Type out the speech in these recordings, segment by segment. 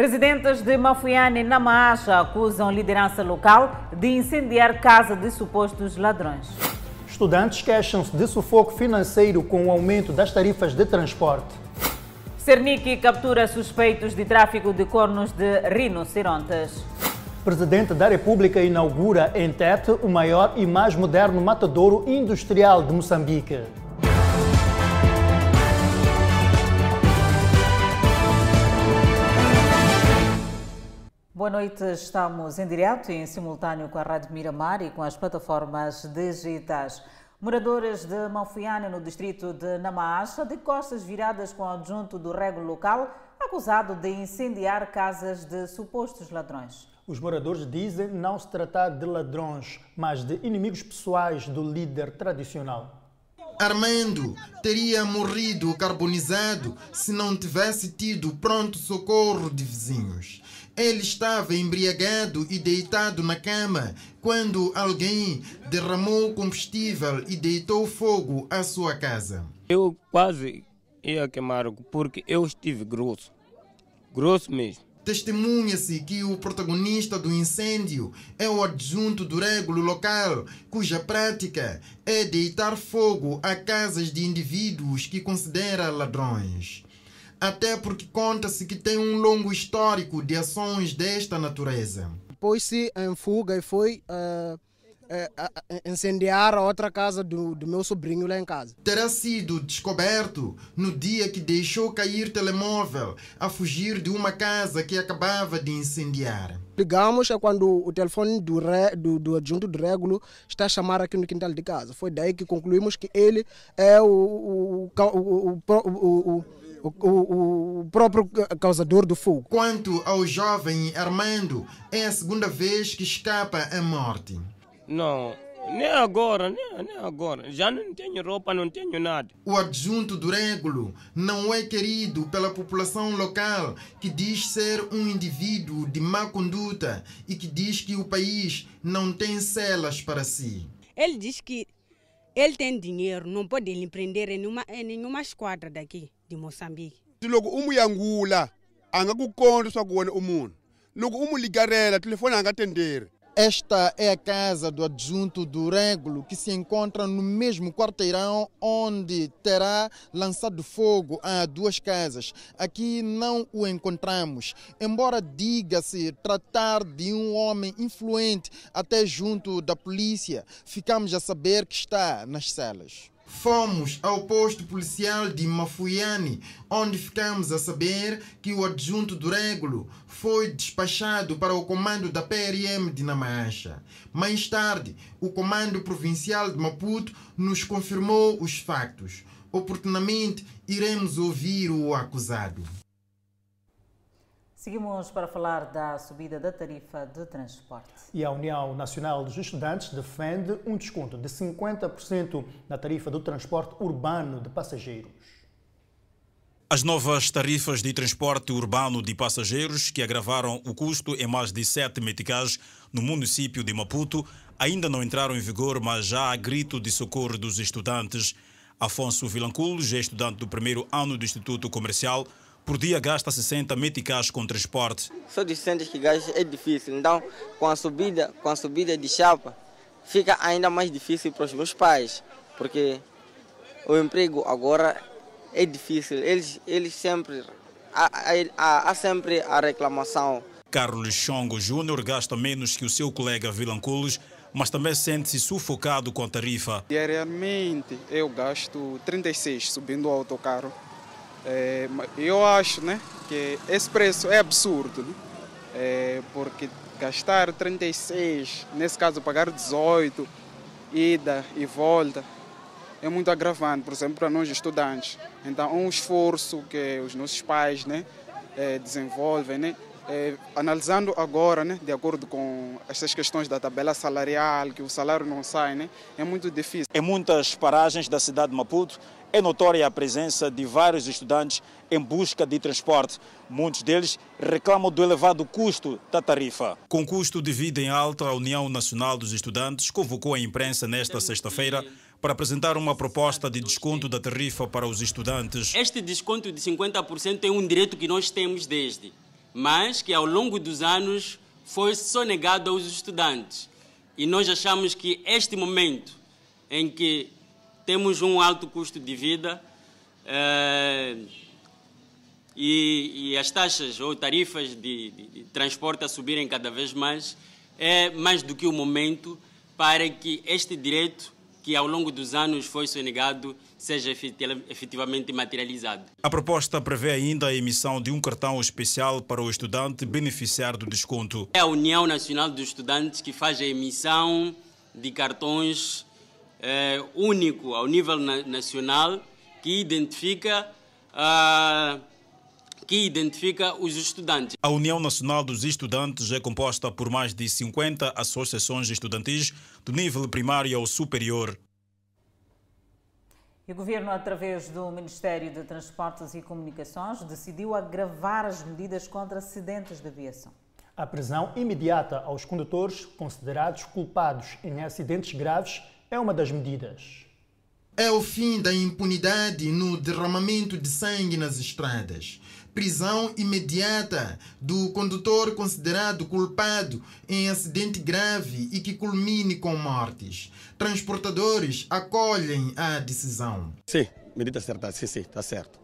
Residentes de Mafuiane, na Maacha, acusam liderança local de incendiar casa de supostos ladrões. Estudantes queixam-se de sufoco financeiro com o aumento das tarifas de transporte. Cernic captura suspeitos de tráfico de cornos de rinocerontes. Presidente da República inaugura em Tete o maior e mais moderno matadouro industrial de Moçambique. Boa noite, estamos em direto e em simultâneo com a Rádio Miramar e com as plataformas digitais. Moradores de Manfiane, no distrito de Namaacha, de costas viradas com o adjunto do rego local, acusado de incendiar casas de supostos ladrões. Os moradores dizem não se tratar de ladrões, mas de inimigos pessoais do líder tradicional. Armando teria morrido carbonizado se não tivesse tido pronto socorro de vizinhos. Ele estava embriagado e deitado na cama quando alguém derramou combustível e deitou fogo à sua casa. Eu quase ia queimar porque eu estive grosso. Grosso mesmo. Testemunha-se que o protagonista do incêndio é o adjunto do régulo local, cuja prática é deitar fogo a casas de indivíduos que considera ladrões até porque conta-se que tem um longo histórico de ações desta natureza. Pôs-se em fuga e foi uh, uh, incendiar a outra casa do, do, meu sobrinho lá em casa. Terá sido descoberto no dia que deixou cair telemóvel a fugir de uma casa que acabava de incendiar. Ligamos é quando o telefone do, re, do, do adjunto do régulo está a chamar aqui no quintal de casa. Foi daí que concluímos que ele é o, o, o, o o, o, o, próprio causador do fogo. Quanto ao jovem Armando, é a segunda vez que escapa à morte. Não, nem agora, nem, nem agora. Já não tenho roupa, não tenho nada. O adjunto do régulo não é querido pela população local, que diz ser um indivíduo de má conduta e que diz que o país não tem celas para si. Ele diz que ele tem dinheiro, não pode lhe prender em nenhuma, em nenhuma esquadra daqui de Moçambique. loko u muyangula a nga ku kondla swa ku wena u munhu loko u mu ligarela telefone a nga tenderi esta é a casa do adjunto do Régulo, que se encontra no mesmo quarteirão onde terá lançado fogo a duas casas. Aqui não o encontramos, embora diga-se tratar de um homem influente até junto da polícia, ficamos a saber que está nas celas. Fomos ao posto policial de Mafuiane, onde ficamos a saber que o adjunto do Régulo foi despachado para o comando da PRM de Namacha. Mais tarde, o comando provincial de Maputo nos confirmou os factos. Oportunamente, iremos ouvir o acusado. Seguimos para falar da subida da tarifa de transporte. E a União Nacional dos Estudantes defende um desconto de 50% na tarifa do transporte urbano de passageiros. As novas tarifas de transporte urbano de passageiros, que agravaram o custo em mais de sete meticais no município de Maputo, ainda não entraram em vigor, mas já há grito de socorro dos estudantes. Afonso Vilanculos estudante do primeiro ano do Instituto Comercial, por dia gasta 60 meticais com transporte. Só de 60 que gasta é difícil, então com a subida, com a subida de chapa, fica ainda mais difícil para os meus pais, porque o emprego agora é difícil. Eles, eles sempre há, há, há sempre a reclamação. Carlos Chongo Júnior gasta menos que o seu colega Vilanculos, mas também sente-se sufocado com a tarifa. Diariamente eu gasto 36 subindo o autocarro. É, eu acho né, que esse preço é absurdo, né? é, porque gastar 36, nesse caso pagar 18, ida e volta, é muito agravante, por exemplo, para nós estudantes. Então, um esforço que os nossos pais né, é, desenvolvem, né, é, analisando agora, né, de acordo com essas questões da tabela salarial, que o salário não sai, né, é muito difícil. Em muitas paragens da cidade de Maputo, é notória a presença de vários estudantes em busca de transporte. Muitos deles reclamam do elevado custo da tarifa. Com custo de vida em alta, a União Nacional dos Estudantes convocou a imprensa nesta sexta-feira para apresentar uma proposta de desconto da tarifa para os estudantes. Este desconto de 50% é um direito que nós temos desde mas que ao longo dos anos foi sonegado aos estudantes. E nós achamos que este momento em que temos um alto custo de vida eh, e, e, as taxas ou tarifas de, de, de transporte a subirem cada vez mais, é mais do que o momento para que este direito, que ao longo dos anos foi sonegado, seja efetivamente materializado. A proposta prevê ainda a emissão de um cartão especial para o estudante beneficiar do desconto. É a União Nacional dos Estudantes que faz a emissão de cartões é, único ao nível na nacional que identifica uh, que identifica os estudantes. A União Nacional dos Estudantes é composta por mais de 50 associações estudantis do nível primário ao superior. E o Governo, através do Ministério de Transportes e Comunicações, decidiu agravar as medidas contra acidentes de aviação. A prisão imediata aos condutores considerados culpados em acidentes graves é uma das medidas. É o fim da impunidade no derramamento de sangue nas estradas. Prisão imediata do condutor considerado culpado em acidente grave e que culmine com mortes. Transportadores acolhem a decisão. Sim, medida certa, sim, sim, está certo.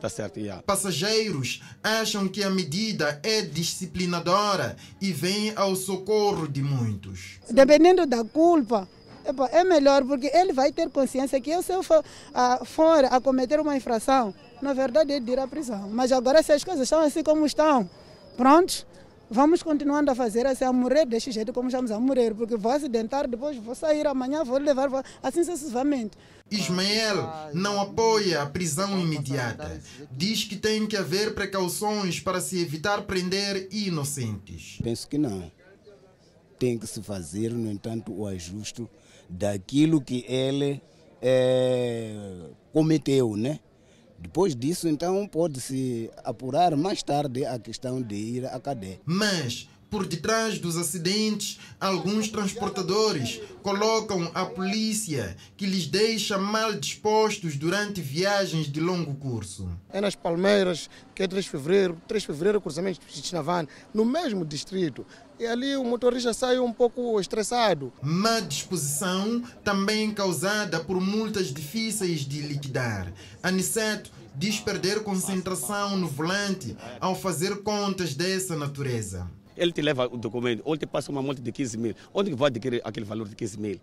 Tá certo, yeah. Passageiros acham que a medida é disciplinadora e vem ao socorro de muitos. Dependendo da culpa, é melhor porque ele vai ter consciência que eu, se eu for, a, for a cometer uma infração, na verdade ele dirá prisão. Mas agora se as coisas estão assim como estão, prontos, vamos continuando a fazer assim, a morrer deste jeito como estamos a morrer, porque vou acidentar, depois vou sair amanhã, vou levar, vou, assim sucessivamente. Ismael não apoia a prisão imediata. Diz que tem que haver precauções para se evitar prender inocentes. Penso que não. Tem que se fazer, no entanto, o ajuste daquilo que ele é, cometeu, né? Depois disso, então, pode-se apurar mais tarde a questão de ir à cadeia. Mas, por detrás dos acidentes, alguns transportadores colocam a polícia que lhes deixa mal dispostos durante viagens de longo curso. É nas Palmeiras, que é 3 de fevereiro, 3 de fevereiro, cruzamento de Chinavane, no mesmo distrito e ali o motorista sai um pouco estressado. Má disposição também causada por multas difíceis de liquidar. Aniceto diz perder concentração no volante ao fazer contas dessa natureza. Ele te leva o documento, ou te passa uma multa de 15 mil. Onde vai adquirir aquele valor de 15 mil?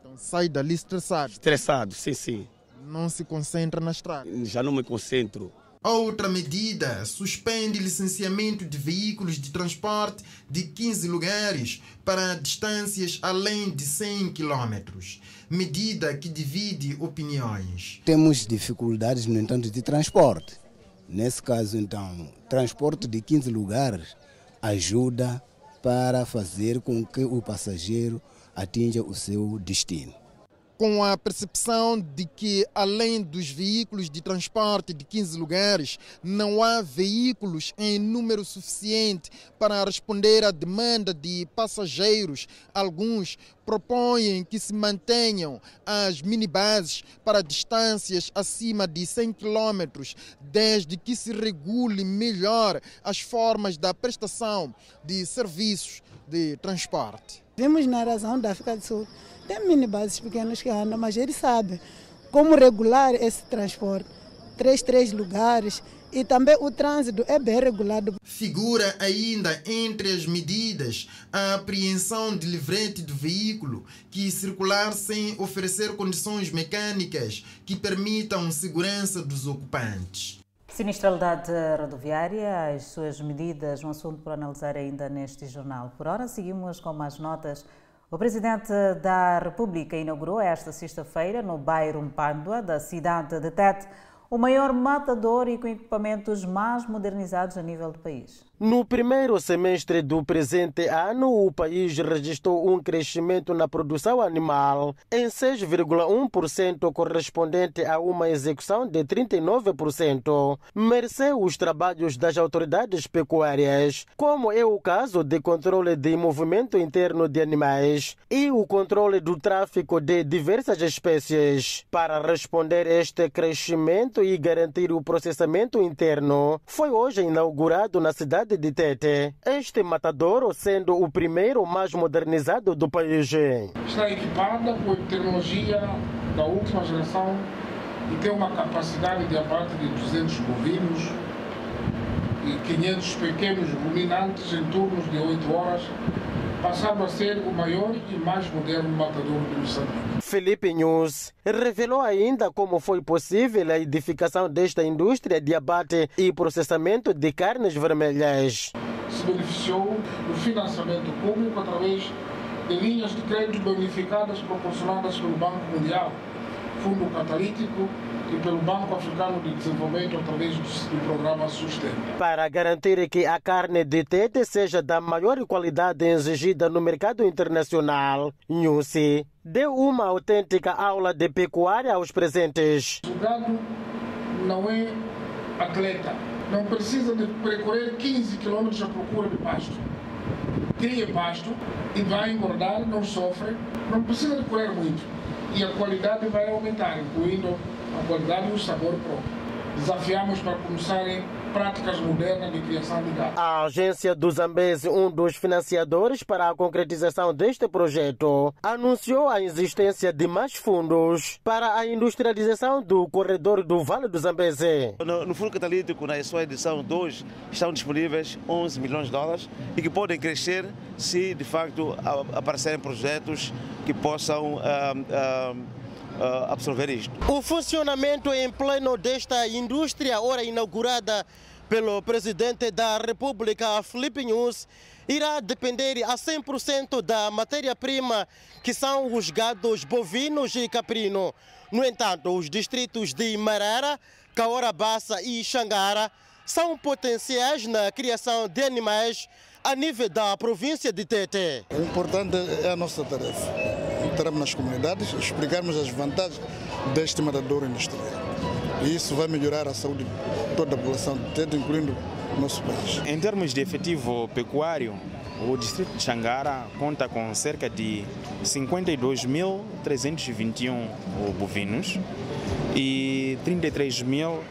Então sai dali estressado. Estressado, sim, sim. Não se concentra na estrada. Já não me concentro. Outra medida suspende licenciamento de veículos de transporte de 15 lugares para distâncias além de 100 quilômetros. Medida que divide opiniões. Temos dificuldades, no entanto, de transporte. Nesse caso, então, transporte de 15 lugares ajuda para fazer com que o passageiro atinja o seu destino com a percepção de que, além dos veículos de transporte de 15 lugares, não há veículos em número suficiente para responder à demanda de passageiros. Alguns propõem que se mantenham as minibases para distâncias acima de 100 km, desde que se regule melhor as formas da prestação de serviços de transporte. Vimos na razão da África do Sul tem minibuses pequenos que andam, mas ele sabe como regular esse transporte. Três, três lugares e também o trânsito é bem regulado. Figura ainda entre as medidas a apreensão de livrete do veículo que circular sem oferecer condições mecânicas que permitam segurança dos ocupantes. Sinistralidade rodoviária, as suas medidas, um assunto para analisar ainda neste jornal. Por hora, seguimos com mais notas o presidente da República inaugurou esta sexta-feira, no bairro Mpandua, da cidade de Tete, o maior matador e com equipamentos mais modernizados a nível do país. No primeiro semestre do presente ano, o país registrou um crescimento na produção animal em 6,1%, correspondente a uma execução de 39%, mercê os trabalhos das autoridades pecuárias, como é o caso de controle de movimento interno de animais e o controle do tráfico de diversas espécies. Para responder a este crescimento e garantir o processamento interno, foi hoje inaugurado na cidade cidade de Tete. Este matadouro sendo o primeiro mais modernizado do país. Está equipada com tecnologia da última geração e tem uma capacidade de abate de 200 bovinos e 500 pequenos ruminantes em turnos de 8 horas passando a ser o maior e mais moderno matador de Moçambique. Felipe News revelou ainda como foi possível a edificação desta indústria de abate e processamento de carnes vermelhas. Se beneficiou do financiamento público através de linhas de crédito bonificadas proporcionadas pelo Banco Mundial, Fundo Catalítico e pelo Banco Africano de Desenvolvimento através do programa Sustenta. Para garantir que a carne de tete seja da maior qualidade exigida no mercado internacional, Nhusi deu uma autêntica aula de pecuária aos presentes. O gado não é atleta, não precisa de percorrer 15 quilômetros à procura de pasto. Cria pasto e vai engordar, não sofre, não precisa de correr muito. E a qualidade vai aumentar, incluindo a qualidade e o sabor próprio. Desafiamos para começarem práticas modernas de criação de gado. A agência do Zambese, um dos financiadores para a concretização deste projeto, anunciou a existência de mais fundos para a industrialização do corredor do Vale do Zambeze. No, no Fundo Catalítico, na sua edição 2, estão disponíveis 11 milhões de dólares e que podem crescer se, de facto, aparecerem projetos que possam... Uh, uh, uh, absorver isto. O funcionamento em pleno desta indústria, ora inaugurada pelo presidente da República, Felipe News, irá depender a 100% da matéria-prima, que são os gados bovinos e caprino. No entanto, os distritos de Marara, Caorabassa e Xangara são potenciais na criação de animais a nível da província de Tete. O importante é a nossa tarefa. Entrarmos nas comunidades, explicarmos as vantagens deste matador industrial. E isso vai melhorar a saúde de toda a população incluindo nosso país. Em termos de efetivo pecuário, o distrito de Xangara conta com cerca de 52.321 bovinos e 33 mil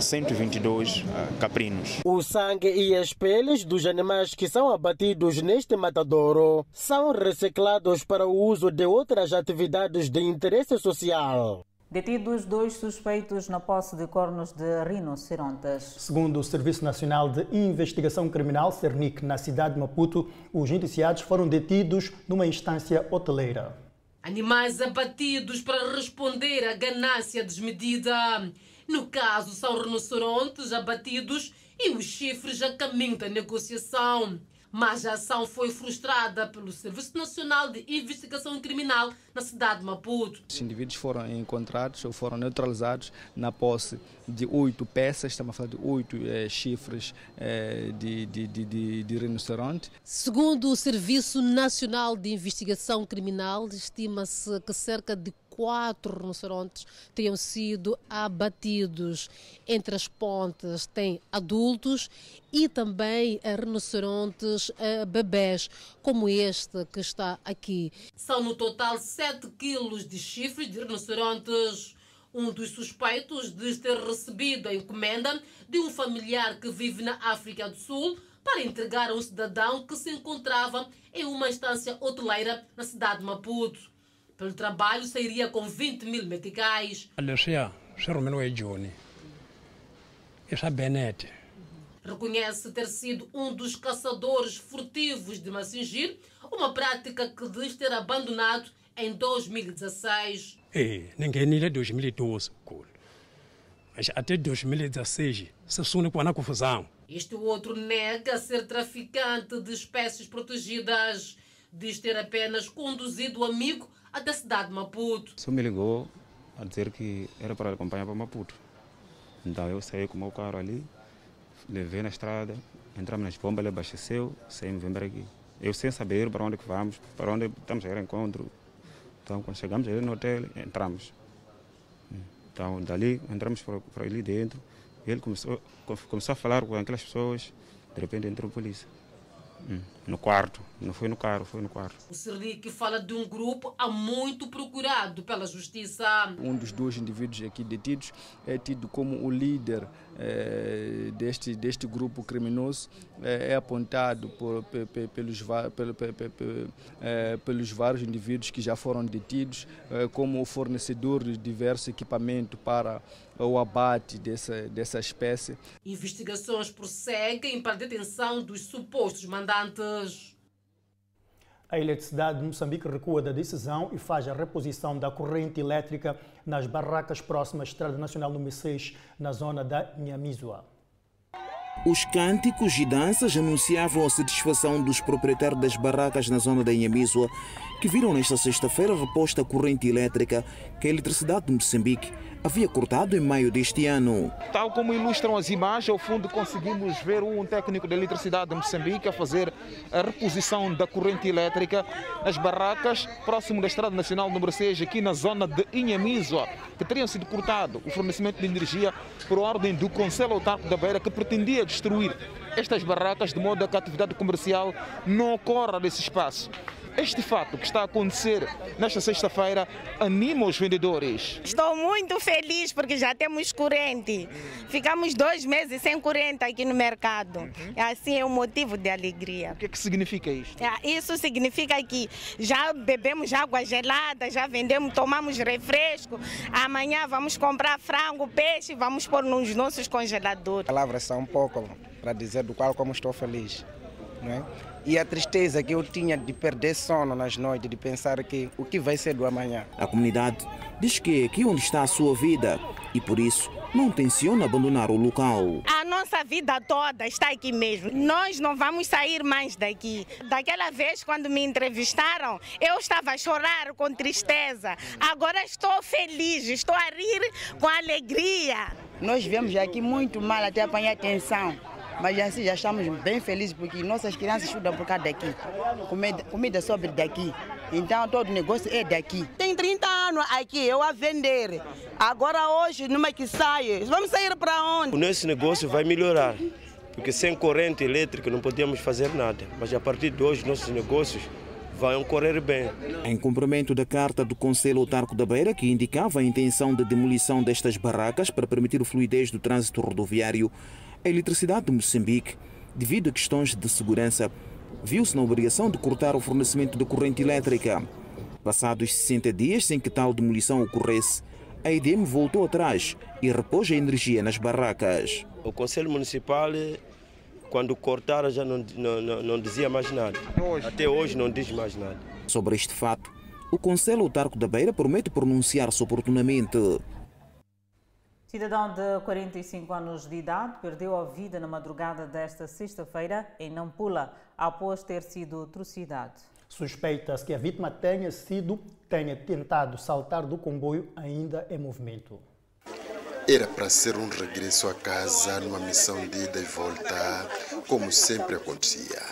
122 uh, caprinos. O sangue e as peles dos animais que são abatidos neste matadouro são reciclados para o uso de outras atividades de interesse social. Detidos dois suspeitos na posse de cornos de rinocerontes. Segundo o Serviço Nacional de Investigação Criminal, CERNIC, na cidade de Maputo, os indiciados foram detidos numa instância hoteleira. Animais abatidos para responder à ganância desmedida. No caso, são rinocerontes abatidos e os chifres a caminho da negociação. Mas a ação foi frustrada pelo Serviço Nacional de Investigação Criminal na cidade de Maputo. Os indivíduos foram encontrados ou foram neutralizados na posse de oito peças, estamos a falar de oito eh, chifres eh, de, de, de, de, rinoceronte. Segundo o Serviço Nacional de Investigação Criminal, estima-se que cerca de quatro rinocerontes tenham sido abatidos. Entre as pontas tem adultos e também rinocerontes bebés, como este que está aqui. São no total 7 quilos de chifres de rinocerontes. Um dos suspeitos de ter recebido a encomenda de um familiar que vive na África do Sul para entregar a um cidadão que se encontrava em uma estância hoteleira na cidade de Maputo. Pelo trabalho, sairia com 20 mil meticais. Reconhece ter sido um dos caçadores furtivos de Massingir, uma prática que diz ter abandonado em 2016. É, ninguém é 2012, mas até 2016 se sune com a confusão. Este outro nega ser traficante de espécies protegidas. Diz ter apenas conduzido o amigo a cidade de Maputo. Só me ligou a dizer que era para acompanhar para Maputo. Então eu saí com o meu carro ali, levei na estrada, entramos nas bombas, ele abasteceu, saímos embora aqui. Eu sem saber para onde que vamos, para onde estamos a ir ao encontro. Então, quando chegamos ali no hotel, entramos. Então, dali, entramos para, para ali dentro. Ele começou, começou a falar com aquelas pessoas, de repente entrou a polícia. Hum, no quarto, não foi no carro, foi no quarto. O Serlique fala de um grupo há muito procurado pela justiça. Um dos dois indivíduos aqui detidos é tido como o líder eh, deste, deste grupo criminoso. Eh, é apontado por, pe, pe, pelos, pe, eh, pelos vários indivíduos que já foram detidos como o fornecedor de diversos equipamentos para o abate dessa, dessa espécie. Investigações prosseguem para a detenção dos supostos mandantes. A Eletricidade de Moçambique recua da decisão e faz a reposição da corrente elétrica nas barracas próximas à Estrada Nacional número 6, na zona da Nhamisua. Os cânticos e danças anunciavam a satisfação dos proprietários das barracas na zona da Inhamizua, que viram nesta sexta-feira reposta a corrente elétrica que a Eletricidade de Moçambique havia cortado em maio deste ano. Tal como ilustram as imagens, ao fundo conseguimos ver um técnico da eletricidade de Moçambique a fazer a reposição da corrente elétrica nas barracas próximo da Estrada Nacional número 6, aqui na zona de Inhamizua, que teriam sido cortado o fornecimento de energia por ordem do Conselho Autárquico da Beira, que pretendia destruir estas barracas de modo a que a atividade comercial não ocorra nesse espaço. Este fato que está a acontecer nesta sexta-feira anima os vendedores. Estou muito feliz porque já temos corrente. Ficamos dois meses sem corrente aqui no mercado. Uhum. Assim é um motivo de alegria. O que, é que significa isto? É, isso significa que já bebemos água gelada, já vendemos, tomamos refresco. Amanhã vamos comprar frango, peixe, vamos pôr nos nossos congeladores. Palavras são um pouco para dizer do qual como estou feliz. Não é? E a tristeza que eu tinha de perder sono nas noites, de pensar que o que vai ser do amanhã. A comunidade diz que aqui onde está a sua vida e por isso não tenciona abandonar o local. A nossa vida toda está aqui mesmo. Nós não vamos sair mais daqui. Daquela vez, quando me entrevistaram, eu estava a chorar com tristeza. Agora estou feliz, estou a rir com alegria. Nós viemos aqui muito mal até apanhar atenção. Mas assim já estamos bem felizes porque nossas crianças estudam por causa daqui. Comida, comida sobre daqui. Então todo o negócio é daqui. Tem 30 anos aqui, eu a vender. Agora hoje, numa que sai, vamos sair para onde? O nosso negócio vai melhorar. Porque sem corrente elétrica não podemos fazer nada. Mas a partir de hoje, nossos negócios vão correr bem. Em cumprimento da carta do Conselho Autarco da Beira, que indicava a intenção de demolição destas barracas para permitir o fluidez do trânsito rodoviário, a eletricidade de Moçambique, devido a questões de segurança, viu-se na obrigação de cortar o fornecimento de corrente elétrica. Passados 60 dias sem que tal demolição ocorresse, a EDM voltou atrás e repôs a energia nas barracas. O Conselho Municipal, quando cortaram, já não, não, não dizia mais nada. Até hoje não diz mais nada. Sobre este fato, o Conselho Autarco da Beira promete pronunciar-se oportunamente. Cidadão de 45 anos de idade perdeu a vida na madrugada desta sexta-feira em Nampula, após ter sido trucidado. Suspeita-se que a vítima tenha sido, tenha tentado saltar do comboio ainda em movimento. Era para ser um regresso a casa numa missão de ida e volta, como sempre acontecia.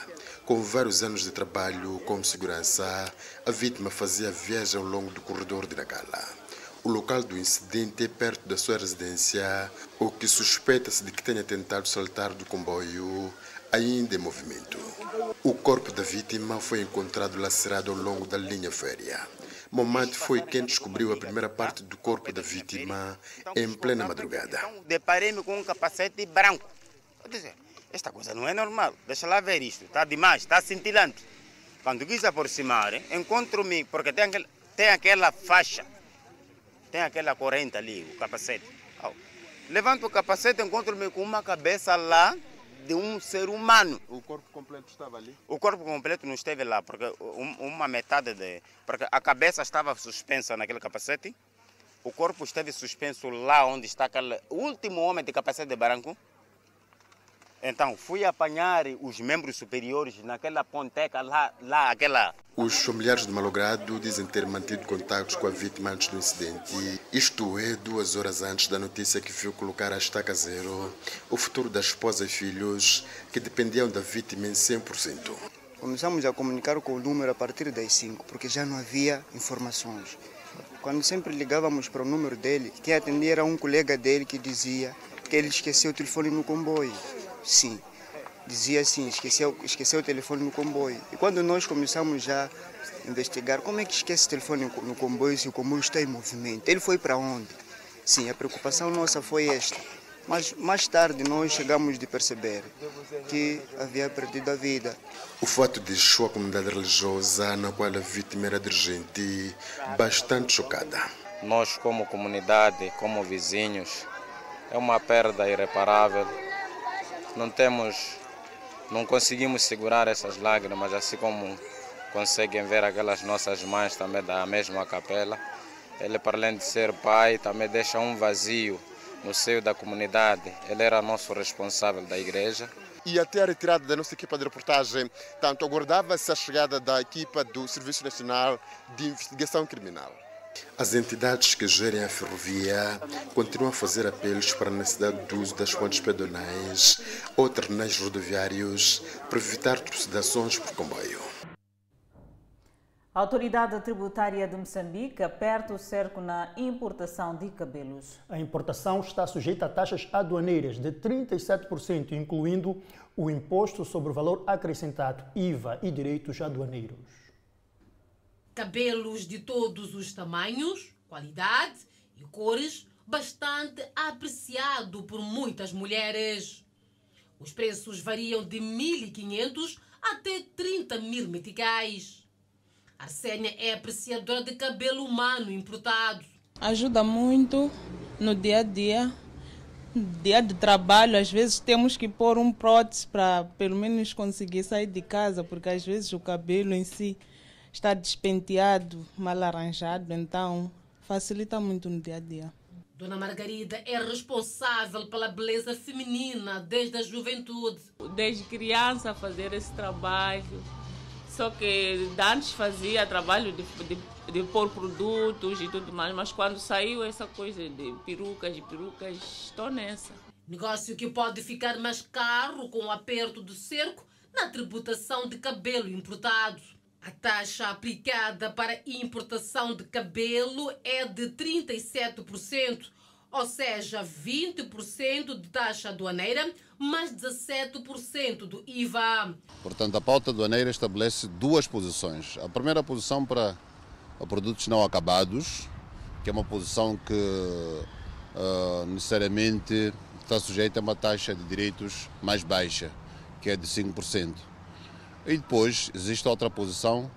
Com vários anos de trabalho como segurança, a vítima fazia viagem ao longo do corredor de Nagala. O local do incidente é perto da sua residência, o que suspeita-se de que tenha tentado saltar do comboio, ainda em movimento. O corpo da vítima foi encontrado lacerado ao longo da linha férrea. Momad foi quem descobriu a primeira parte do corpo da vítima em plena madrugada. Deparei-me com um capacete branco. Esta coisa não é normal. Deixa lá ver isto. Está demais, está cintilante. Quando quis aproximar, encontro-me, porque tem aquela faixa tem aquela corrente ali, o capacete. Levanto o capacete, encontro-me com uma cabeça lá de um ser humano. O corpo completo estava ali? O corpo completo não esteve lá, porque uma metade de. Porque a cabeça estava suspensa naquele capacete, o corpo esteve suspenso lá onde está aquele último homem de capacete de branco. Então fui apanhar os membros superiores naquela ponteca lá, lá aquela. Os familiares do malogrado dizem ter mantido contatos com a vítima antes do incidente. Isto é, duas horas antes da notícia que viu colocar a estaca zero o futuro da esposa e filhos que dependiam da vítima em 100%. Começamos a comunicar com o número a partir das 5, porque já não havia informações. Quando sempre ligávamos para o número dele, quem atendia era um colega dele que dizia que ele esqueceu o telefone no comboio. Sim, dizia assim, esqueceu, esqueceu o telefone no comboio. E quando nós começamos já a investigar, como é que esquece o telefone no comboio se o comboio está em movimento? Ele foi para onde? Sim, a preocupação nossa foi esta. Mas mais tarde nós chegamos de perceber que havia perdido a vida. O fato de sua comunidade religiosa, na qual a vítima era dirigente, bastante chocada. Nós, como comunidade, como vizinhos, é uma perda irreparável. Não temos, não conseguimos segurar essas lágrimas, assim como conseguem ver aquelas nossas mães também da mesma capela. Ele, para além de ser pai, também deixa um vazio no seio da comunidade. Ele era nosso responsável da igreja. E até a retirada da nossa equipa de reportagem, tanto aguardava-se a chegada da equipa do Serviço Nacional de Investigação Criminal. As entidades que gerem a ferrovia continuam a fazer apelos para a necessidade do uso das pontes pedonais ou terminais rodoviários para evitar trucidações por comboio. A autoridade tributária de Moçambique aperta o cerco na importação de cabelos. A importação está sujeita a taxas aduaneiras de 37%, incluindo o imposto sobre o valor acrescentado, IVA e direitos aduaneiros. Cabelos de todos os tamanhos, qualidade e cores, bastante apreciado por muitas mulheres. Os preços variam de 1.500 até 30 mil meticais. Arsênia é apreciadora de cabelo humano importado. Ajuda muito no dia a dia. Dia de trabalho, às vezes temos que pôr um prótese para pelo menos conseguir sair de casa, porque às vezes o cabelo em si está despenteado, mal arranjado, então facilita muito no dia a dia. Dona Margarida é responsável pela beleza feminina desde a juventude. Desde criança fazer esse trabalho. Só que antes fazia trabalho de, de, de pôr produtos e tudo mais, mas quando saiu essa coisa de perucas e perucas, estou nessa. Negócio que pode ficar mais caro com o aperto do cerco na tributação de cabelo importado. A taxa aplicada para importação de cabelo é de 37%, ou seja, 20% de taxa aduaneira, mais 17% do IVA. Portanto, a pauta aduaneira estabelece duas posições. A primeira posição para produtos não acabados, que é uma posição que uh, necessariamente está sujeita a uma taxa de direitos mais baixa, que é de 5%. E depois existe outra posição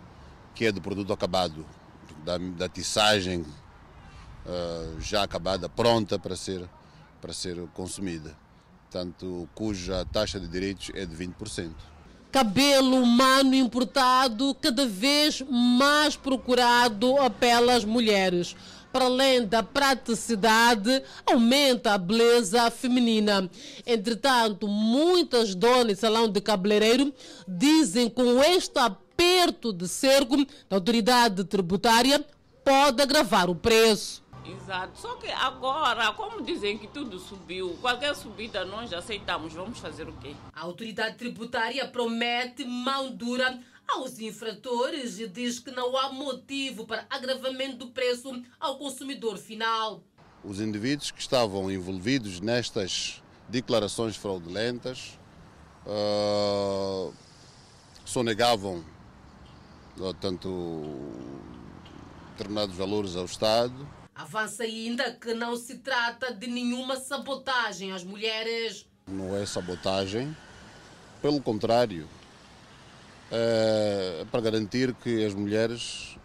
que é do produto acabado, da, da tiçagem uh, já acabada, pronta para ser, para ser consumida, tanto cuja taxa de direitos é de 20%. Cabelo humano importado cada vez mais procurado pelas mulheres para além da praticidade, aumenta a beleza feminina. Entretanto, muitas donas de salão de cabeleireiro dizem que com este aperto de cerco da autoridade tributária pode agravar o preço. Exato, só que agora, como dizem que tudo subiu, qualquer subida nós aceitamos, vamos fazer o quê? A autoridade tributária promete mão dura aos infratores e diz que não há motivo para agravamento do preço ao consumidor final. Os indivíduos que estavam envolvidos nestas declarações fraudulentas uh, sonegavam uh, tanto determinados valores ao Estado. Avança ainda que não se trata de nenhuma sabotagem às mulheres. Não é sabotagem, pelo contrário, é, para garantir que as mulheres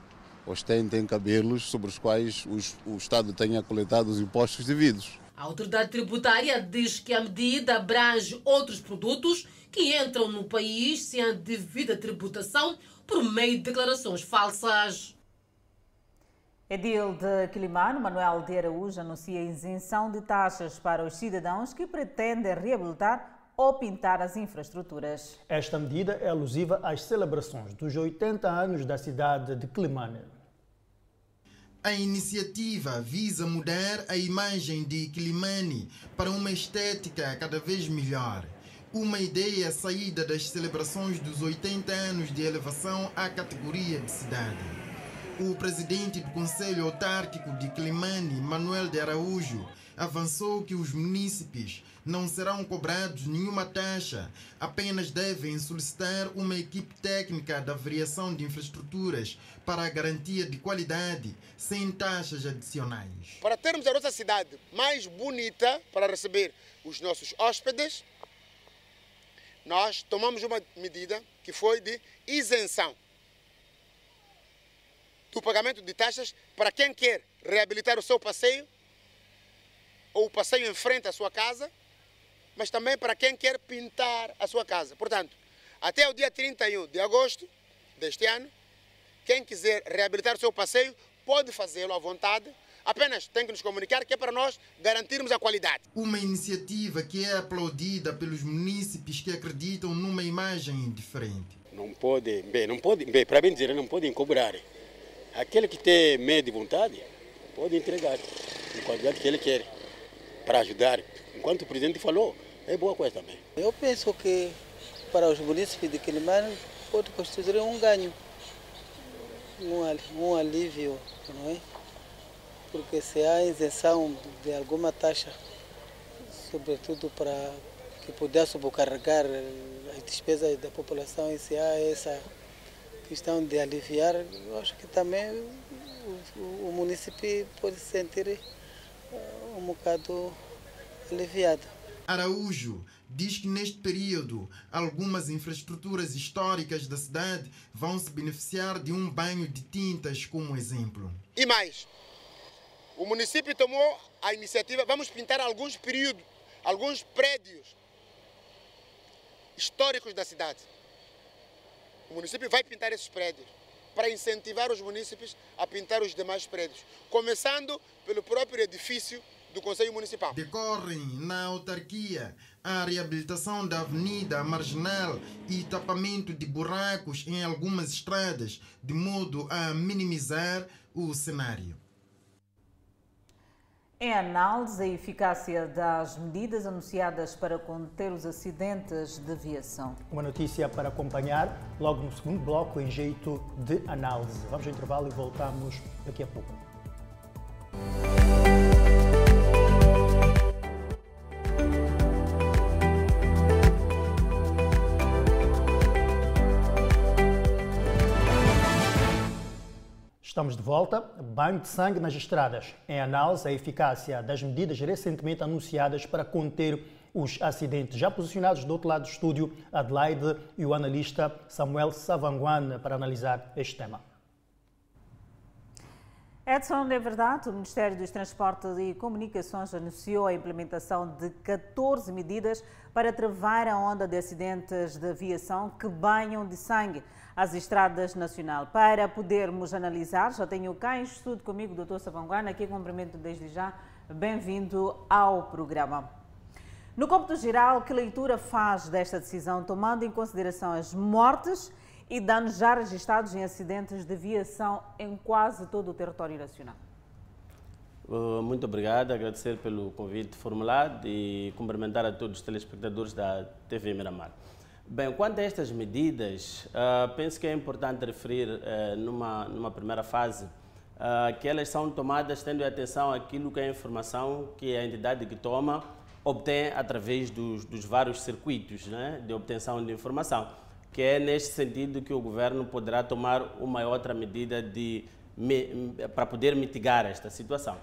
ostentem cabelos sobre os quais os, o Estado tenha coletado os impostos devidos. A autoridade tributária diz que a medida abrange outros produtos que entram no país sem a devida tributação por meio de declarações falsas. Edil de Quilimano, Manuel de Araújo, anuncia isenção de taxas para os cidadãos que pretendem reabilitar ou pintar as infraestruturas. Esta medida é alusiva às celebrações dos 80 anos da cidade de Climane. A iniciativa visa mudar a imagem de Climane para uma estética cada vez melhor. Uma ideia saída das celebrações dos 80 anos de elevação à categoria de cidade. O presidente do Conselho Autárquico de Climane, Manuel de Araújo, avançou que os munícipes não serão cobrados nenhuma taxa, apenas devem solicitar uma equipe técnica da variação de infraestruturas para a garantia de qualidade, sem taxas adicionais. Para termos a nossa cidade mais bonita para receber os nossos hóspedes, nós tomamos uma medida que foi de isenção do pagamento de taxas para quem quer reabilitar o seu passeio ou o passeio em frente à sua casa, mas também para quem quer pintar a sua casa. Portanto, até o dia 31 de agosto deste ano, quem quiser reabilitar o seu passeio pode fazê-lo à vontade, apenas tem que nos comunicar que é para nós garantirmos a qualidade. Uma iniciativa que é aplaudida pelos munícipes que acreditam numa imagem diferente. Não pode, bem, não pode, bem, para bem dizer, não podem cobrar. Aquele que tem medo de vontade, pode entregar, em qualidade que ele quer, para ajudar. Enquanto o presidente falou, é boa coisa também. Eu penso que para os municípios de Quilimane pode constituir um ganho, um, alívio, não é? Porque se há isenção de alguma taxa, sobretudo para que pudesse sobrecarregar as despesas da população, e se há essa questão de aliviar, eu acho que também o, o município pode se sentir um bocado aliviado. Araújo diz que neste período algumas infraestruturas históricas da cidade vão se beneficiar de um banho de tintas como exemplo. E mais, o município tomou a iniciativa, vamos pintar alguns períodos, alguns prédios históricos da cidade. O município vai pintar esses prédios para incentivar os municípios a pintar os demais prédios, começando pelo próprio edifício do Conselho Municipal. Decorrem na autarquia a reabilitação da avenida marginal e tapamento de buracos em algumas estradas, de modo a minimizar o cenário. Em análise, a eficácia das medidas anunciadas para conter os acidentes de viação. Uma notícia para acompanhar logo no segundo bloco, em jeito de análise. Vamos ao intervalo e voltamos daqui a pouco. Estamos de volta. Banho de sangue nas estradas. Em análise, a eficácia das medidas recentemente anunciadas para conter os acidentes. Já posicionados do outro lado do estúdio, Adelaide e o analista Samuel Savanguan para analisar este tema. Edson, é verdade, o Ministério dos Transportes e Comunicações anunciou a implementação de 14 medidas para travar a onda de acidentes de aviação que banham de sangue as estradas nacional. Para podermos analisar, já tenho cá em estudo comigo o Dr. Savanguana, aqui cumprimento desde já. Bem-vindo ao programa. No cômputo geral, que leitura faz desta decisão, tomando em consideração as mortes e danos já registrados em acidentes de viação em quase todo o território nacional. Uh, muito obrigado, agradecer pelo convite formulado e cumprimentar a todos os telespectadores da TV Miramar. Bem, quanto a estas medidas, uh, penso que é importante referir uh, numa, numa primeira fase uh, que elas são tomadas tendo atenção àquilo que é a informação que a entidade que toma obtém através dos, dos vários circuitos né, de obtenção de informação que é neste sentido que o governo poderá tomar uma outra medida de, para poder mitigar esta situação.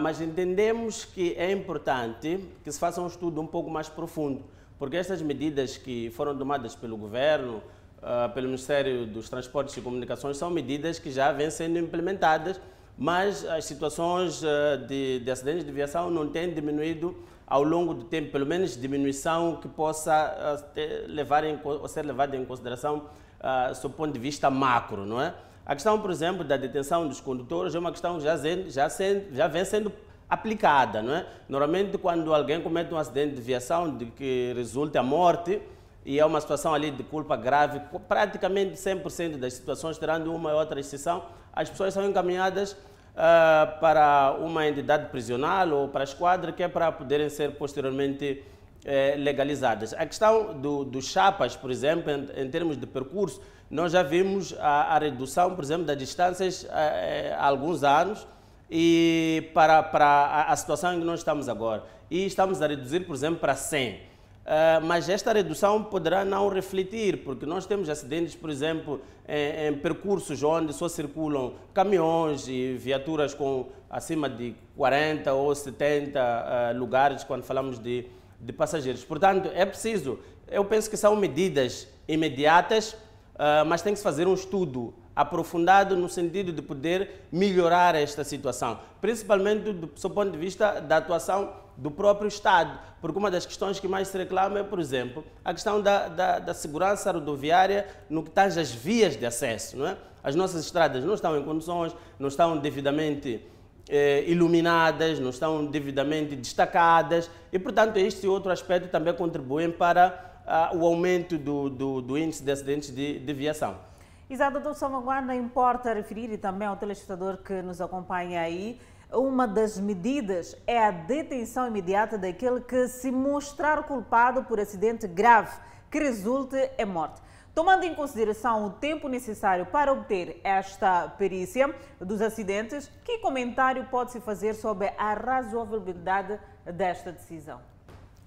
Mas entendemos que é importante que se faça um estudo um pouco mais profundo, porque estas medidas que foram tomadas pelo governo, uh, pelo Ministério dos Transportes e Comunicações, são medidas que já vêm sendo implementadas, mas as situações uh, de, de acidentes de viação não têm diminuído ao longo do tempo, pelo menos diminuição que possa uh, levar em, ser levada em consideração uh, sob o ponto de vista macro, não é? A questão, por exemplo, da detenção dos condutores é uma questão que já, já, já vem sendo aplicada, não é? Normalmente quando alguém comete um acidente de viação de que resulta a morte e é uma situação ali de culpa grave, praticamente 100% das situações, tirando uma ou outra exceção, as pessoas são encaminhadas uh, para uma entidade prisional ou para a esquadra que é para poderem ser posteriormente eh, legalizadas. A questão dos do chapas, por exemplo, em, em, termos de percurso, nós já vimos a, a redução, por exemplo, das distâncias eh, há alguns anos e para, para a, a, situação em que nós estamos agora. E estamos a reduzir, por exemplo, para 100. Uh, eh, mas esta redução poderá não refletir, porque nós temos acidentes, por exemplo, em, em, percursos onde só circulam caminhões e viaturas com acima de 40 ou 70 uh, lugares, quando falamos de, de passageiros. Portanto, é preciso, eu penso que são medidas imediatas, uh, mas tem que se fazer um estudo aprofundado no sentido de poder melhorar esta situação, principalmente do seu ponto de vista da atuação do próprio Estado, porque uma das questões que mais se reclama é, por exemplo, a questão da, da, da segurança rodoviária no que tange as vias de acesso. Não é? As nossas estradas não estão em condições, não estão devidamente eh, iluminadas, não estão devidamente destacadas e, portanto, este outro aspecto também contribuem para ah, o aumento do, do, do, índice de acidentes de, de viação. Exato, doutor Salvaguarda, importa referir e também ao telespectador que nos acompanha aí, uma das medidas é a detenção imediata daquele que se mostrar culpado por acidente grave que resulte em morte. Tomando em consideração o tempo necessário para obter esta perícia dos acidentes, que comentário pode-se fazer sobre a razoabilidade desta decisão?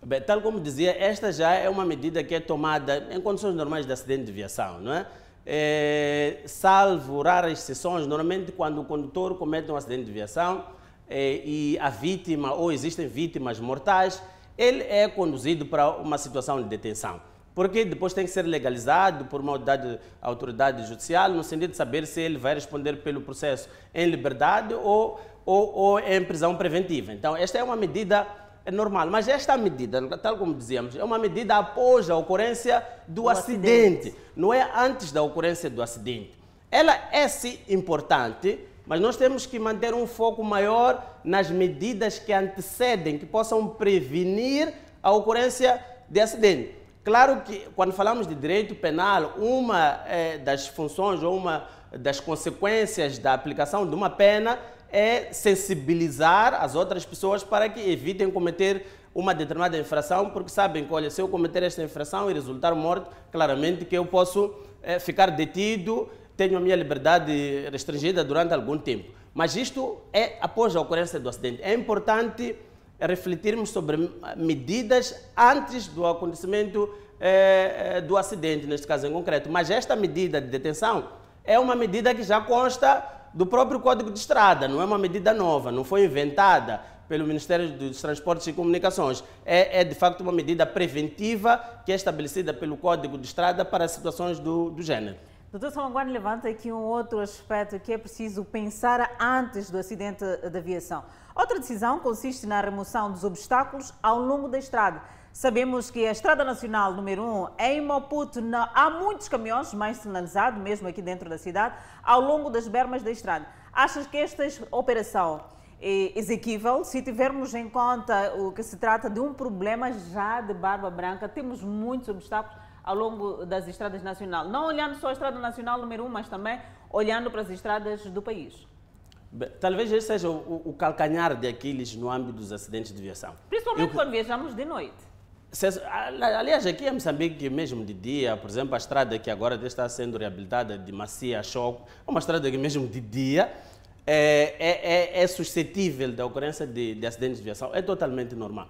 Bem, tal como dizia, esta já é uma medida que é tomada em condições normais de acidente de viação, não é? É, salvo raras exceções, normalmente quando o condutor comete um acidente de viação é, e a vítima ou existem vítimas mortais, ele é conduzido para uma situação de detenção. Porque depois tem que ser legalizado por uma autoridade, autoridade judicial, no sentido de saber se ele vai responder pelo processo em liberdade ou, ou, ou em prisão preventiva. Então, esta é uma medida é normal. Mas esta medida, tal como dizíamos, é uma medida após a ocorrência do, acidente. acidente, não é antes da ocorrência do acidente. Ela é sim importante, mas nós temos que manter um foco maior nas medidas que antecedem, que possam prevenir a ocorrência de acidente. Claro que quando falamos de direito penal, uma é, das funções ou uma das consequências da aplicação de uma pena é sensibilizar as outras pessoas para que evitem cometer uma determinada infração, porque sabem que, olha, se eu cometer esta infração e resultar morto, claramente que eu posso é, ficar detido, tenho a minha liberdade restringida durante algum tempo. Mas isto é após a ocorrência do acidente. É importante refletirmos sobre medidas antes do acontecimento é, do acidente, neste caso em concreto. Mas esta medida de detenção é uma medida que já consta do próprio Código de Estrada, não é uma medida nova, não foi inventada pelo Ministério dos Transportes e Comunicações. É, é, de facto uma medida preventiva que é estabelecida pelo Código de Estrada para situações do, do gênero. Doutor Salmanguane levanta aqui um outro aspecto que é preciso pensar antes do acidente de aviação. Outra decisão consiste na remoção dos obstáculos ao longo da estrada. Sabemos que a Estrada Nacional número 1 em Maputo não, há muitos caminhões, mais sinalizados, mesmo aqui dentro da cidade, ao longo das bermas da estrada. Achas que esta operação é exequível se tivermos em conta o que se trata de um problema já de barba branca? Temos muitos obstáculos ao longo das estradas nacionais. Não olhando só a Estrada Nacional número 1, mas também olhando para as estradas do país. Talvez esse seja o, o, calcanhar de Aquiles no âmbito dos acidentes de viação. Principalmente Eu... quando viajamos de noite. Aliás, aqui em Moçambique, mesmo de dia, por exemplo, a estrada que agora está sendo reabilitada de Macia a Choco, é uma estrada que mesmo de dia é, é, é, é suscetível da ocorrência de, de, acidentes de viação. É totalmente normal.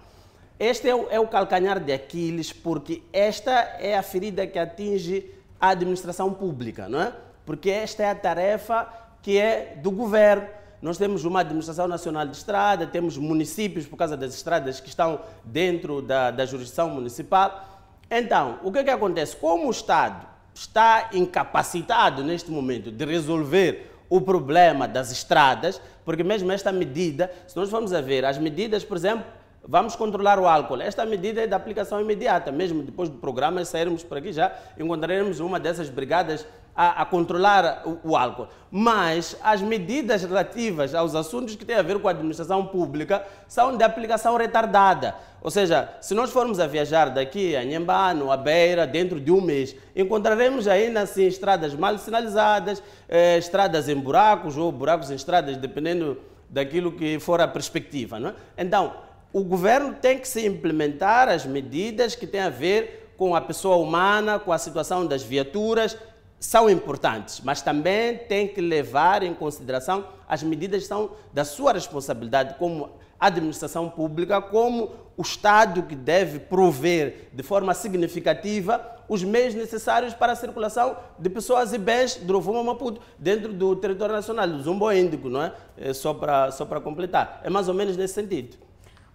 Este é o, é o calcanhar de Aquiles, porque esta é a ferida que atinge a administração pública, não é? Porque esta é a tarefa que é do governo nós temos uma administração nacional de estrada, temos municípios por causa das estradas que estão dentro da, da jurisdição municipal. Então, o que, é que acontece? Como o Estado está incapacitado neste momento de resolver o problema das estradas, porque mesmo esta medida, se nós formos a ver, as medidas, por exemplo, vamos controlar o álcool. Esta medida é de aplicação imediata, mesmo depois do programa sairmos por aqui já encontraremos uma dessas brigadas a, a controlar o, o, álcool. Mas as medidas relativas aos assuntos que têm a ver com a administração pública são de aplicação retardada. Ou seja, se nós formos a viajar daqui a Nhembano, a Beira, dentro de um mês, encontraremos ainda assim estradas mal sinalizadas, eh, estradas em buracos ou buracos em estradas, dependendo daquilo que for a perspectiva. Não é? Então, o governo tem que se implementar as medidas que têm a ver com a pessoa humana, com a situação das viaturas, são importantes, mas também tem que levar em consideração as medidas que são da sua responsabilidade como administração pública, como o Estado que deve prover de forma significativa os meios necessários para a circulação de pessoas e bens do Rovuma Maputo dentro do território nacional, do Zumbo Índico, não é? é só para só para completar. É mais ou menos nesse sentido.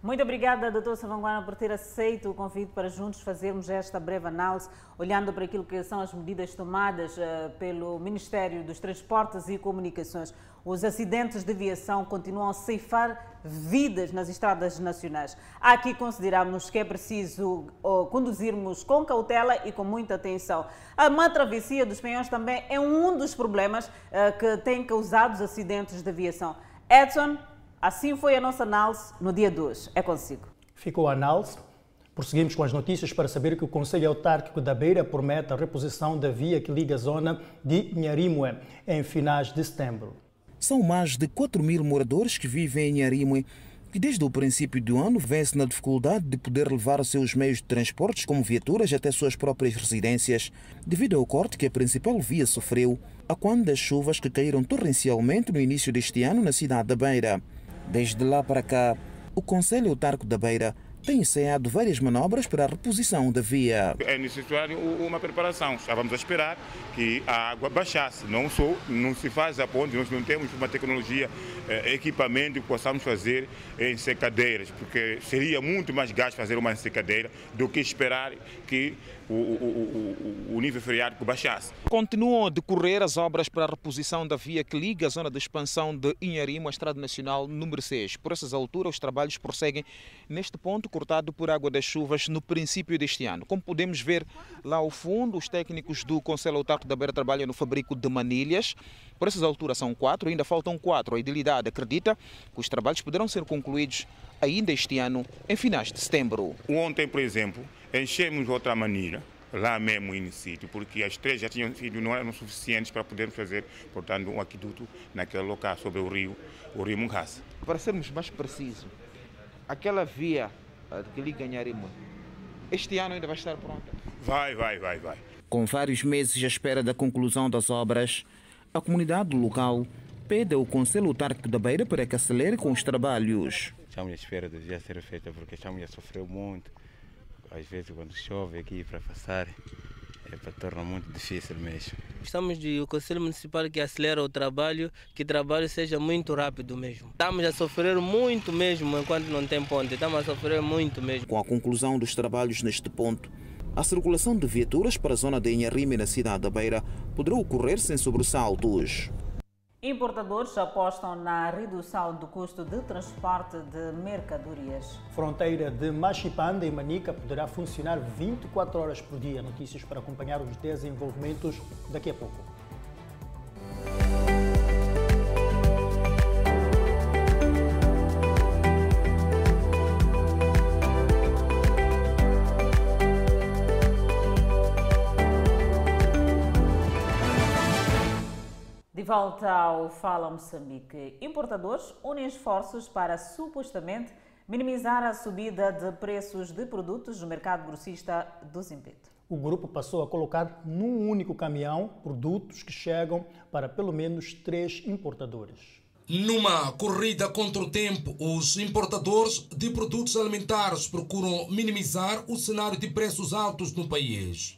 Muito obrigada, doutor Savanguana, por ter aceito o convite para juntos fazermos esta breve análise, olhando para aquilo que são as medidas tomadas uh, pelo Ministério dos Transportes e Comunicações. Os acidentes de viação continuam a ceifar vidas nas estradas nacionais. Aqui consideramos que é preciso uh, conduzirmos com cautela e com muita atenção. A má travessia dos penhões também é um dos problemas uh, que tem causado os acidentes de viação. Edson, Assim foi a nossa análise no dia 2. É consigo. Ficou a análise. Prosseguimos com as notícias para saber que o Conselho Autárquico da Beira promete a reposição da via que liga a zona de Nharimue em finais de setembro. São mais de 4 mil moradores que vivem em Nharimue que desde o princípio do ano vê-se na dificuldade de poder levar os seus meios de transportes, como viaturas, até suas próprias residências, devido ao corte que a principal via sofreu a quando das chuvas que caíram torrencialmente no início deste ano na cidade da Beira. Desde lá para cá, o Conselho Autarco da Beira tem ensaiado várias manobras para a reposição da via. É necessário uma preparação. Estávamos a esperar que a água baixasse. Não, sou, não se faz a ponte, nós não temos uma tecnologia, eh, equipamento que possamos fazer em secadeiras, porque seria muito mais gasto fazer uma secadeira do que esperar que o, o, o, nível freático baixasse. Continuam a decorrer as obras para a reposição da via que liga a zona de expansão de Inharimo à Estrada Nacional número 6. Por essas alturas, os trabalhos prosseguem neste ponto cortado por água das chuvas no princípio deste ano. Como podemos ver lá ao fundo, os técnicos do Conselho Autárquico da Beira trabalham no fabrico de manilhas. Por essas alturas são quatro, ainda faltam quatro. A idilidade acredita que os trabalhos poderão ser concluídos ainda este ano, em finais de setembro. Ontem, por exemplo, enchemos outra maneira lá mesmo no sítio, porque as três já tinham sido, não eram suficientes para podermos fazer, portanto, um aqueduto naquele local, sobre o rio, o rio Mungaça. Para sermos mais precisos, aquela via que liga Nharimo, este ano ainda vai estar pronta? Vai, vai, vai, vai. Com vários meses à espera da conclusão das obras, a comunidade local pede ao Conselho Autárquico da Beira para que acelere com os trabalhos. Estamos à espera de já ser feita porque estamos a sofrer muito às vezes quando chove aqui para passar, é para torna muito difícil mesmo. Estamos de o Conselho Municipal que acelera o trabalho, que o trabalho seja muito rápido mesmo. Estamos a sofrer muito mesmo enquanto não tem ponte, estamos a sofrer muito mesmo. Com a conclusão dos trabalhos neste ponto, a circulação de viaturas para a zona de Inharime na cidade da Beira poderá ocorrer sem sobressaltos. Importadores apostam na redução do custo de transporte de mercadorias. Fronteira de Machipanda e Manica poderá funcionar 24 horas por dia. Notícias para acompanhar os desenvolvimentos daqui a pouco. Volta ao Fala Moçambique, importadores unem esforços para supostamente minimizar a subida de preços de produtos no mercado grossista do Zimpeto. O grupo passou a colocar num único caminhão produtos que chegam para pelo menos três importadores. Numa corrida contra o tempo, os importadores de produtos alimentares procuram minimizar o cenário de preços altos no país.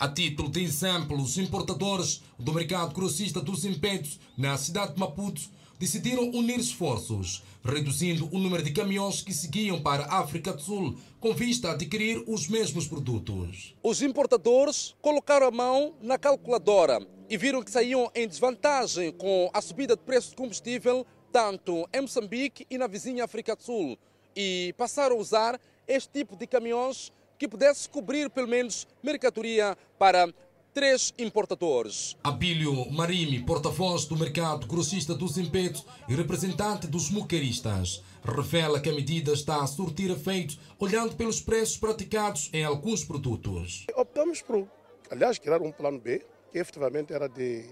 A título de exemplo, os importadores do mercado grossista dos impentos na cidade de Maputo decidiram unir esforços, reduzindo o número de caminhões que seguiam para a África do Sul com vista a adquirir os mesmos produtos. Os importadores colocaram a mão na calculadora e viram que saíam em desvantagem com a subida de preço de combustível tanto em Moçambique e na vizinha África do Sul e passaram a usar este tipo de caminhões que pudesse cobrir pelo menos mercadoria para três importadores. Abílio Marimi, porta-voz do mercado grossista do Zimpeto e representante dos muqueristas, revela que a medida está a surtir efeito olhando pelos preços praticados em alguns produtos. Optamos por, aliás, criar um plano B, que efetivamente era de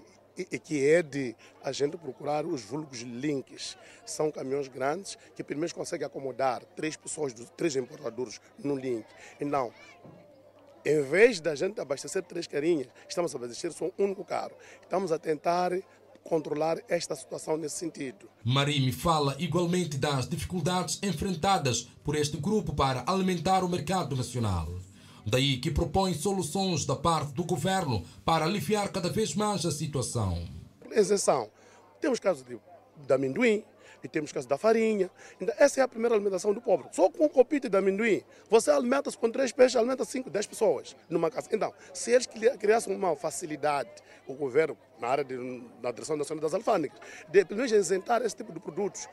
que é de a gente procurar os vulgos links. São caminhões grandes que pelo menos conseguem acomodar três pessoas, três importadores no link. E não, em vez da gente abastecer três carinhas, estamos a abastecer só um único carro. Estamos a tentar controlar esta situação nesse sentido. Marimi fala igualmente das dificuldades enfrentadas por este grupo para alimentar o mercado nacional. Daí que propõe soluções da parte do governo para aliviar cada vez mais a situação. Exceção. Temos casos de, de amendoim, e temos casos da farinha. Essa é a primeira alimentação do pobre. Só com um copito de amendoim, você alimenta-se com três peixes, alimenta cinco, dez pessoas numa casa. Então, se eles criassem uma facilidade, o governo, na área de, na direção nacional das alfândegas, de pelo menos isentar esse tipo de produtos,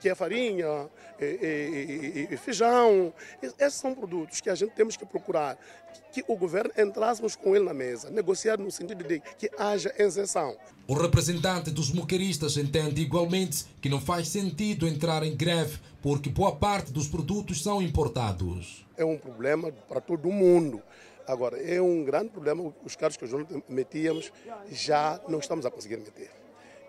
que é farinha, e, e, e, feijão. Esses são produtos que a gente temos que procurar que o governo entrássemos com ele na mesa, negociar no sentido de que haja isenção. O representante dos moqueristas entende igualmente que não faz sentido entrar em greve porque boa parte dos produtos são importados. É um problema para todo mundo. Agora, é um grande problema, os carros que nós metíamos já não estamos a conseguir meter.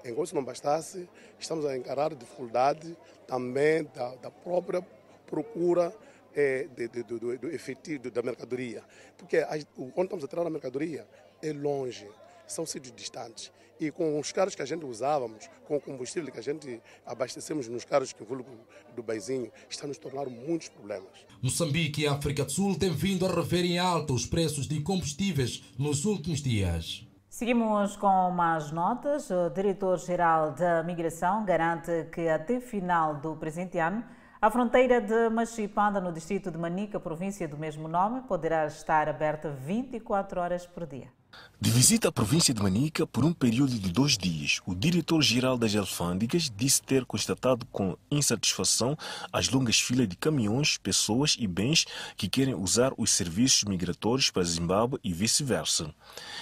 Enquanto não bastasse, estamos a encarar dificuldade também da, da própria procura é, de, de, do, do, efetivo da mercadoria. Porque a, onde estamos a tirar a mercadoria é longe, são sítios distantes. E com os carros que a gente usávamos, com o combustível que a gente abastecemos nos carros que vulgo do Baizinho, está nos tornando muitos problemas. Moçambique e África do Sul têm vindo a rever em alta os preços de combustíveis nos últimos dias. Seguimos com mais notas. O diretor-geral da Migração garante que até final do presente ano a fronteira de Machipanda, no distrito de Manica, província do mesmo nome, poderá estar aberta 24 horas por dia. De visita à província de Manica por um período de dois dias, o diretor-geral das alfândegas disse ter constatado com insatisfação as longas filas de caminhões, pessoas e bens que querem usar os serviços migratórios para Zimbábue e vice-versa.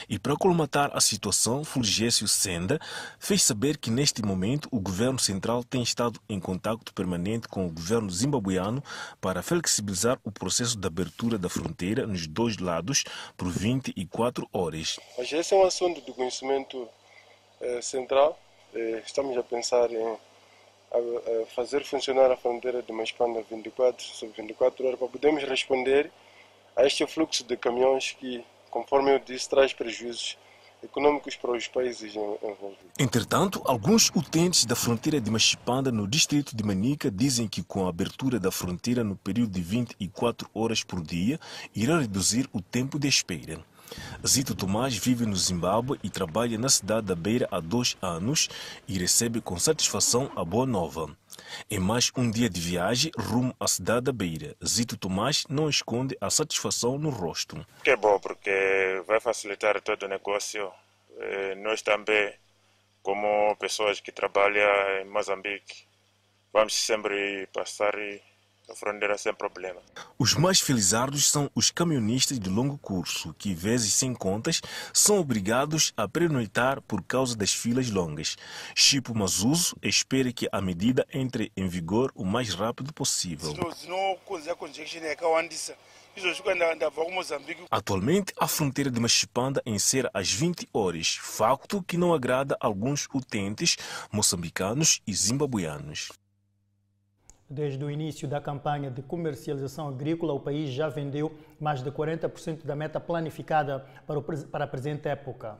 E para colmatar a situação, Fulgêncio Senda fez saber que neste momento o governo central tem estado em contato permanente com o governo zimbabuiano para flexibilizar o processo de abertura da fronteira nos dois lados por 24 horas. Mas esse é um assunto do conhecimento eh, central. Eh, estamos a pensar em a, a fazer funcionar a fronteira de Maspanda 24 sobre 24 horas para podermos responder a este fluxo de caminhões que, conforme eu disse, traz prejuízos econômicos para os países envolvidos. Entretanto, alguns utentes da fronteira de Machipanda, no distrito de Manica, dizem que com a abertura da fronteira no período de 24 horas por dia, irá reduzir o tempo de espera. Zito Tomás vive no Zimbábue e trabalha na cidade da Beira há dois anos e recebe com satisfação a boa nova. Em mais um dia de viagem rumo à cidade da Beira, Zito Tomás não esconde a satisfação no rosto. Que é bom, porque vai facilitar todo o negócio. Eh, nós também, como pessoas que trabalham em Moçambique, vamos sempre passar a fronteira sem problema. Os mais felizardos são os caminhonistas de longo curso, que, vezes sem contas, são obrigados a pernoitar por causa das filas longas. Chipo Mazuso espera que a medida entre em vigor o mais rápido possível. Atualmente, a fronteira de Machipanda encerra às 20 horas, facto que não agrada alguns utentes moçambicanos e zimbabuianos. Desde o início da campanha de comercialização agrícola, o país já vendeu mais de 40% da meta planificada para, o, para a presente época.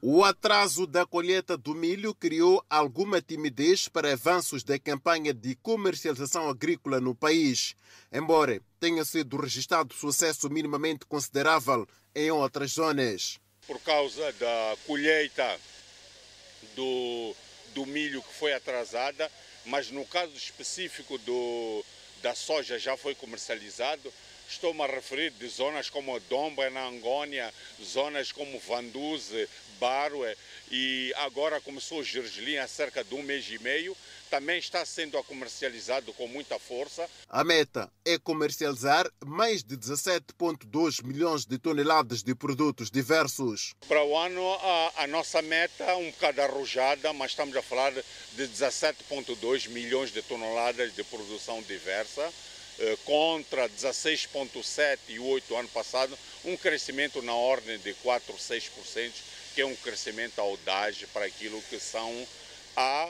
O atraso da colheita do milho criou alguma timidez para avanços da campanha de comercialização agrícola no país, embora tenha sido registrado sucesso minimamente considerável em outras zonas. Por causa da colheita do, do milho que foi atrasada, mas no caso específico do, da soja já foi comercializado. Estou-me a referir de zonas como Domba, na Angônia, zonas como Vanduze, Barue e agora começou o Gergelim há cerca de um mês e meio. Também está sendo comercializado com muita força. A meta é comercializar mais de 17,2 milhões de toneladas de produtos diversos. Para o ano, a, a nossa meta é um bocado arrojada, mas estamos a falar de 17,2 milhões de toneladas de produção diversa eh, contra 16,7 e 8 ano passado, um crescimento na ordem de 4 ou 6%, que é um crescimento audaz para aquilo que são a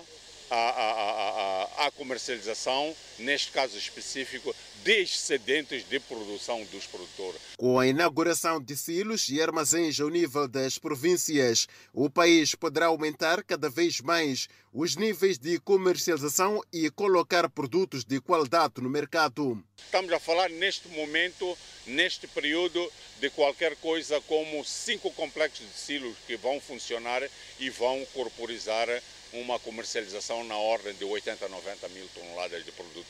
a, a, a, a, comercialização, neste caso específico, de excedentes de produção dos produtores. Com a inauguração de silos e armazéns ao nível das províncias, o país poderá aumentar cada vez mais os níveis de comercialização e colocar produtos de qualidade no mercado. Estamos a falar neste momento, neste período, de qualquer coisa como cinco complexos de silos que vão funcionar e vão corporizar uma comercialização na ordem de 80 a 90 mil toneladas de produtos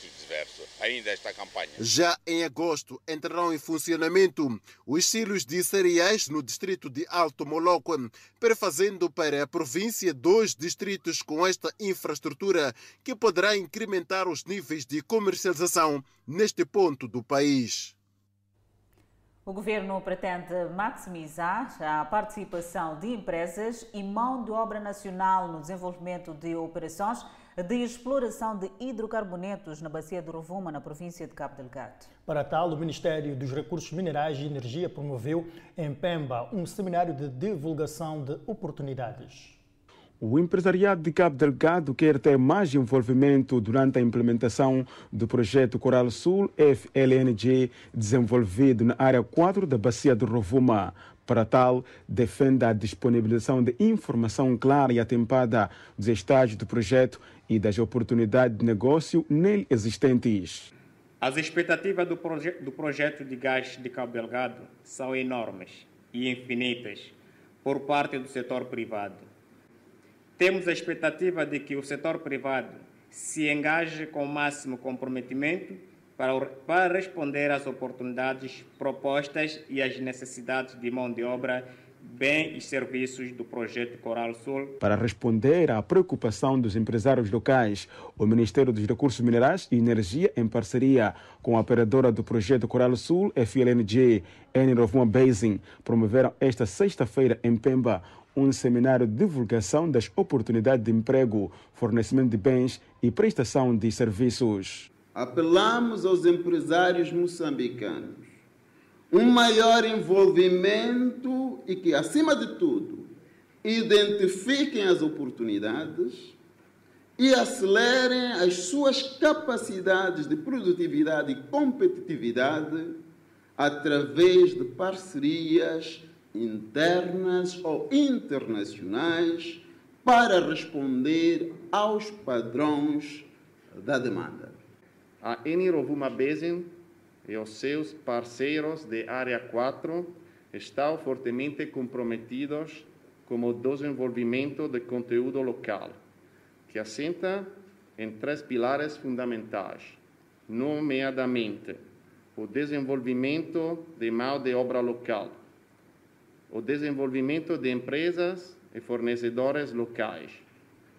ainda esta campanha. Já em agosto entrarão em funcionamento os silos de cereais no distrito de Alto Moloco, prefazendo para a província dois distritos com esta infraestrutura que poderá incrementar os níveis de comercialização neste ponto do país. O governo pretende maximizar a participação de empresas e mão de obra nacional no desenvolvimento de operações de exploração de hidrocarbonetos na bacia do Rovuma, na província de Cabo Delgado. Para tal, o Ministério dos Recursos Minerais e Energia promoveu em Pemba um seminário de divulgação de oportunidades. O empresariado de Cabo Delgado quer ter mais envolvimento durante a implementação do projeto Coral Sul FLNG, desenvolvido na área 4 da Bacia do Rovuma. Para tal, defende a disponibilização de informação clara e atempada dos estágios do projeto e das oportunidades de negócio nele existentes. As expectativas do, proje do projeto de gás de Cabo Delgado são enormes e infinitas por parte do setor privado temos a expectativa de que o setor privado se engaje com o máximo comprometimento para, para responder às oportunidades propostas e às necessidades de mão de obra bem e serviços do projeto Coral Sul. Para responder à preocupação dos empresários locais, o Ministério dos Recursos Minerais e Energia, em parceria com a operadora do projeto Coral Sul, FLNG, Rovuma Basin, promoveram esta sexta-feira em Pemba um seminário de divulgação das oportunidades de emprego, fornecimento de bens e prestação de serviços. Apelamos aos empresários moçambicanos um maior envolvimento e que, acima de tudo, identifiquem as oportunidades e acelerem as suas capacidades de produtividade e competitividade através de parcerias internas ou internacionais para responder aos padrões da demanda. A Enirovuma Basin e os seus parceiros de Área 4 estão fortemente comprometidos com o desenvolvimento de conteúdo local, que assenta em três pilares fundamentais, nomeadamente o desenvolvimento de mão de obra local, o desenvolvimento de empresas e fornecedores locais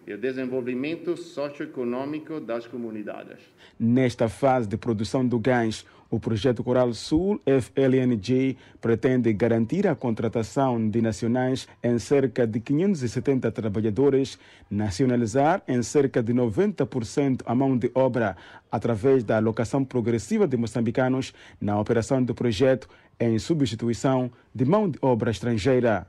e o desenvolvimento socioeconômico das comunidades. Nesta fase de produção do gás, o projeto Coral Sul FLNG pretende garantir a contratação de nacionais em cerca de 570 trabalhadores, nacionalizar em cerca de 90% a mão de obra através da alocação progressiva de moçambicanos na operação do projeto em substituição de mão de obra estrangeira.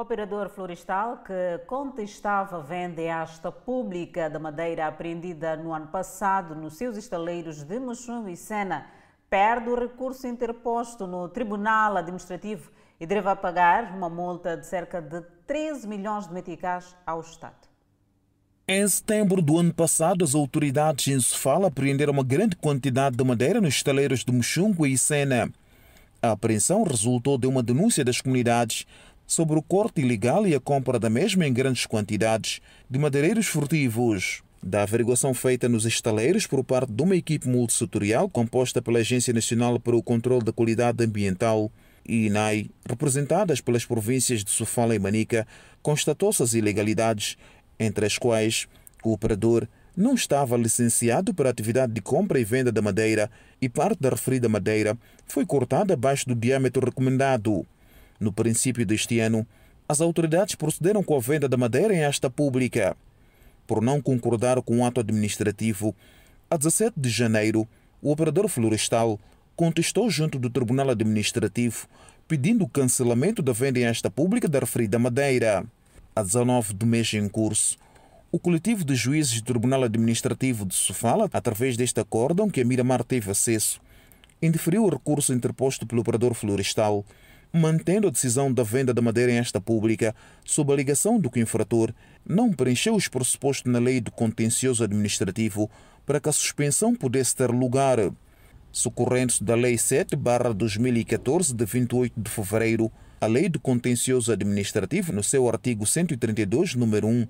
Operador florestal que contestava venda em asta pública da madeira apreendida no ano passado nos seus estaleiros de Mochum e Sena perde o recurso interposto no Tribunal Administrativo e deve pagar uma multa de cerca de 13 milhões de meticais ao Estado. Em setembro do ano passado, as autoridades em Sofala apreenderam uma grande quantidade de madeira nos estaleiros de Mochungo e Sena. A apreensão resultou de uma denúncia das comunidades sobre o corte ilegal e a compra da mesma em grandes quantidades de madeireiros furtivos. Da averiguação feita nos estaleiros por parte de uma equipe multissetorial composta pela Agência Nacional para o Controle da Qualidade Ambiental e INAI, representadas pelas províncias de Sofala e Manica, constatou-se as ilegalidades, entre as quais o operador não estava licenciado para a atividade de compra e venda da madeira e parte da referida madeira foi cortada abaixo do diâmetro recomendado. No princípio deste ano, as autoridades procederam com a venda da madeira em esta pública. Por não concordar com o ato administrativo, a 17 de janeiro, o operador florestal contestou junto do Tribunal Administrativo, pedindo o cancelamento da venda em esta pública da referida madeira. A 19 do mês em curso, o coletivo de juízes do Tribunal Administrativo de Sofala, através deste acórdão que a Miramar teve acesso, indeferiu o recurso interposto pelo operador florestal, mantendo a decisão da venda da madeira em esta pública, sob a alegação do que o infrator não preencheu os pressupostos na lei do contencioso administrativo para que a suspensão pudesse ter lugar. Socorrendo-se da Lei 7-2014, de 28 de fevereiro, a Lei do Contencioso Administrativo, no seu artigo 132, número 1,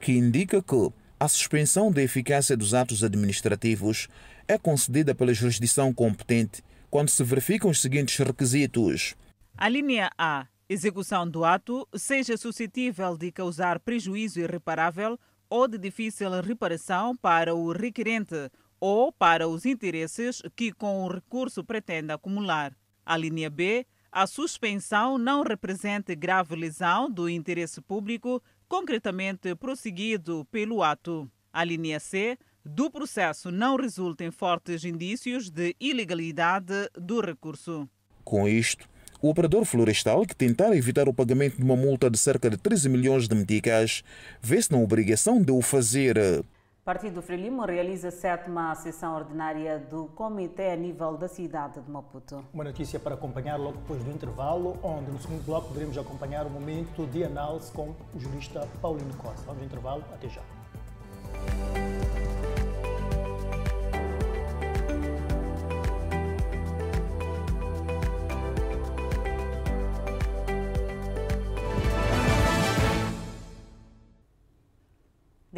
que indica que a suspensão da eficácia dos atos administrativos é concedida pela jurisdição competente quando se verificam os seguintes requisitos. A linha A. Execução do ato seja suscetível de causar prejuízo irreparável ou de difícil reparação para o requerente ou para os interesses que com o recurso pretende acumular. A linha B. A suspensão não represente grave lesão do interesse público concretamente prosseguido pelo ato. A linha C. Do processo não resultem fortes indícios de ilegalidade do recurso. Com isto, o operador florestal que tentar evitar o pagamento de uma multa de cerca de 13 milhões de meticais vê-se na obrigação de o fazer. Partido Frelimo realiza a sétima sessão ordinária do Comitê a nível da cidade de Maputo. Uma notícia para acompanhar logo depois do intervalo, onde no segundo bloco poderemos acompanhar o momento de análise com o jurista Paulino Costa. Vamos ao intervalo, até já.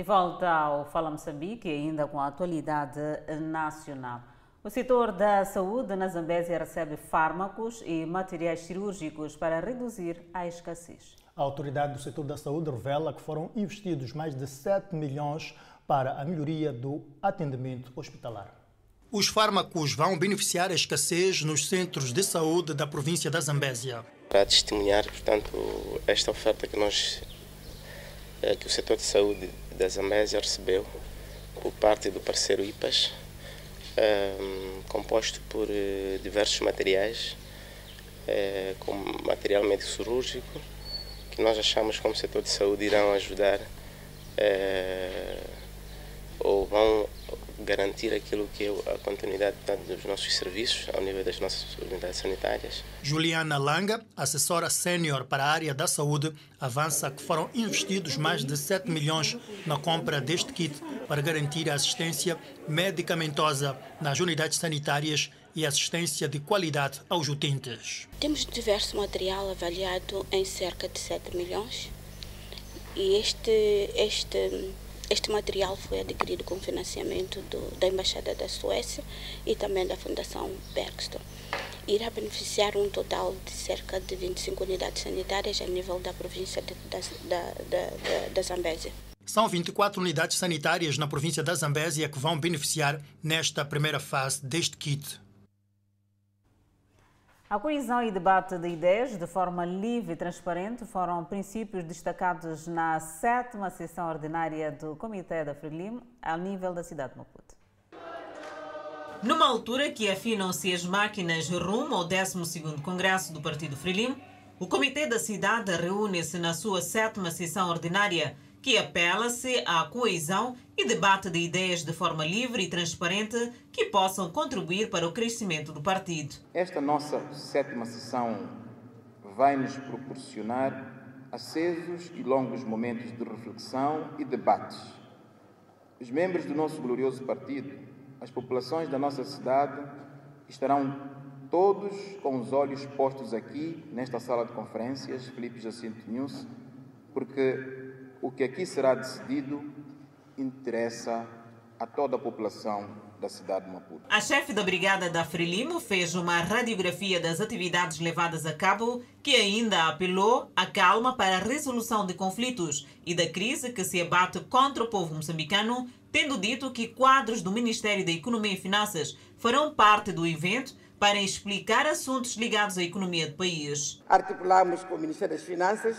De volta ao Fala Moçambique, ainda com a atualidade nacional. O setor da saúde na Zambésia recebe fármacos e materiais cirúrgicos para reduzir a escassez. A autoridade do setor da saúde revela que foram investidos mais de 7 milhões para a melhoria do atendimento hospitalar. Os fármacos vão beneficiar a escassez nos centros de saúde da província da Zambésia. Para testemunhar, portanto, esta oferta que nós que o setor de saúde da Zambésia recebeu por parte do parceiro IPAS, um, composto por uh, diversos materiais, uh, como material médico cirúrgico, que nós achamos como setor de saúde irão ajudar uh, ou vão garantir aquilo que é a continuidade dos nossos serviços ao nível das nossas unidades sanitárias. Juliana Langa, assessora sênior para a área da saúde, avança que foram investidos mais de 7 milhões na compra deste kit para garantir a assistência medicamentosa nas unidades sanitárias e assistência de qualidade aos utentes. Temos diverso material avaliado em cerca de 7 milhões e este, este este material foi adquirido com financiamento do, da Embaixada da Suécia e também da Fundação Bergstrom. Irá beneficiar um total de cerca de 25 unidades sanitárias a nível da província de, da, da, da, da Zambésia. São 24 unidades sanitárias na província da Zambésia que vão beneficiar nesta primeira fase deste kit. A coesão e debate de ideias de forma livre e transparente foram princípios destacados na sétima sessão ordinária do Comitê da Frelim, ao nível da cidade de Maputo. Numa altura que afinam-se as máquinas rumo ao 12º Congresso do Partido Frelim, o Comitê da Cidade reúne-se na sua sétima sessão ordinária que apela-se à coesão e debate de ideias de forma livre e transparente que possam contribuir para o crescimento do partido. Esta nossa sétima sessão vai nos proporcionar acesos e longos momentos de reflexão e debates. Os membros do nosso glorioso partido, as populações da nossa cidade, estarão todos com os olhos postos aqui, nesta sala de conferências, Felipe Jacinto News, porque o que aqui será decidido interessa a toda a população da cidade de Maputo. A chefe da brigada da Frelimo fez uma radiografia das atividades levadas a cabo, que ainda apelou à calma para a resolução de conflitos e da crise que se abate contra o povo moçambicano, tendo dito que quadros do Ministério da Economia e Finanças farão parte do evento para explicar assuntos ligados à economia do país. Articulamos com o Ministério das Finanças,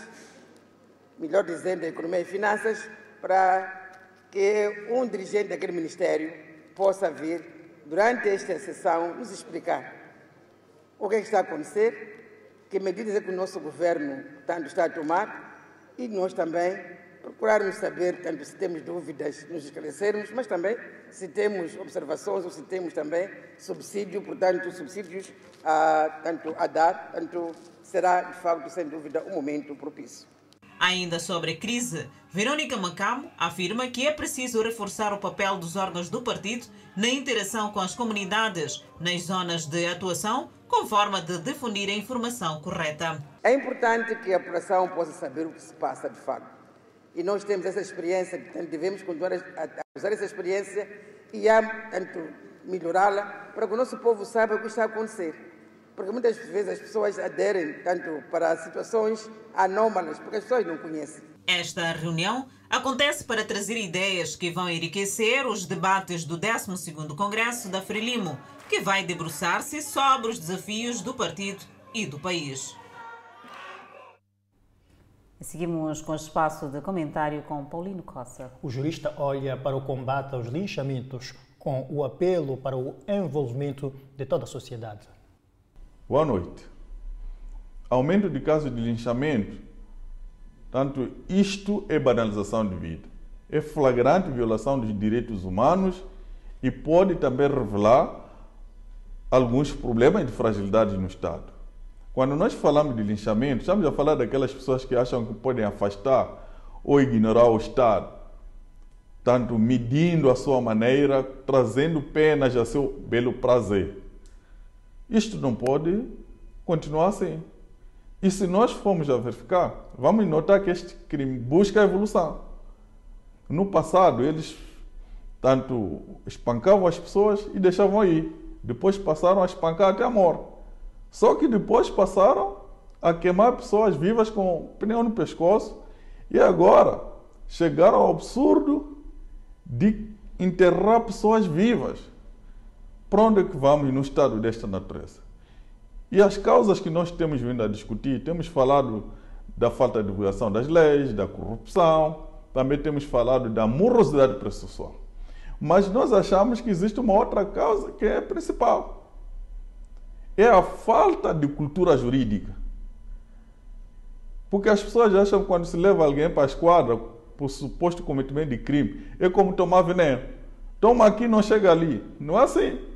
melhor dizendo, Economia e Finanças, para que um dirigente daquele ministério possa vir, durante esta sessão, nos explicar o que, é que está a acontecer, que medidas é que o nosso governo tanto está a tomar e nós também procurarmos saber, tanto se temos dúvidas, nos esclarecermos, mas também se temos observações ou se temos também subsídio, portanto, subsídios a, tanto a dar, tanto será, de facto, sem dúvida, um momento propício. Ainda sobre a crise, Verônica Macamo afirma que é preciso reforçar o papel dos órgãos do partido na interação com as comunidades nas zonas de atuação, com forma de difundir a informação correta. É importante que a população possa saber o que se passa de facto. E nós temos essa experiência, portanto, devemos continuar a usar essa experiência e a melhorá-la para que o nosso povo saiba o que está a acontecer porque muitas vezes as pessoas aderem tanto para situações anómalas, porque as pessoas não conhecem. Esta reunião acontece para trazer ideias que vão enriquecer os debates do 12º Congresso da Frelimo, que vai debruçar-se sobre os desafios do partido e do país. Seguimos com o espaço de comentário com Paulino Costa. O jurista olha para o combate aos linchamentos com o apelo para o envolvimento de toda a sociedade. Boa noite. Aumento de casos de linchamento, tanto isto é banalização de vida, é flagrante violação dos direitos humanos e pode também revelar alguns problemas de fragilidade no Estado. Quando nós falamos de linchamento, estamos a falar daquelas pessoas que acham que podem afastar ou ignorar o Estado, tanto medindo a sua maneira, trazendo penas a seu belo prazer. Isto não pode continuar assim. E se nós formos a verificar, vamos notar que este crime busca evolução. No passado, eles tanto espancavam as pessoas e deixavam ir. Depois passaram a espancar até a morte. Só que depois passaram a queimar pessoas vivas com pneu no pescoço e agora chegaram ao absurdo de enterrar pessoas vivas. Para onde é que vamos no estado desta natureza? E as causas que nós temos vindo a discutir, temos falado da falta de divulgação das leis, da corrupção, também temos falado da morosidade processual. Mas nós achamos que existe uma outra causa que é principal. É a falta de cultura jurídica. Porque as pessoas acham que quando se leva alguém para a esquadra por suposto cometimento de crime, é como tomar veneno. Toma aqui, não chega ali. Não é assim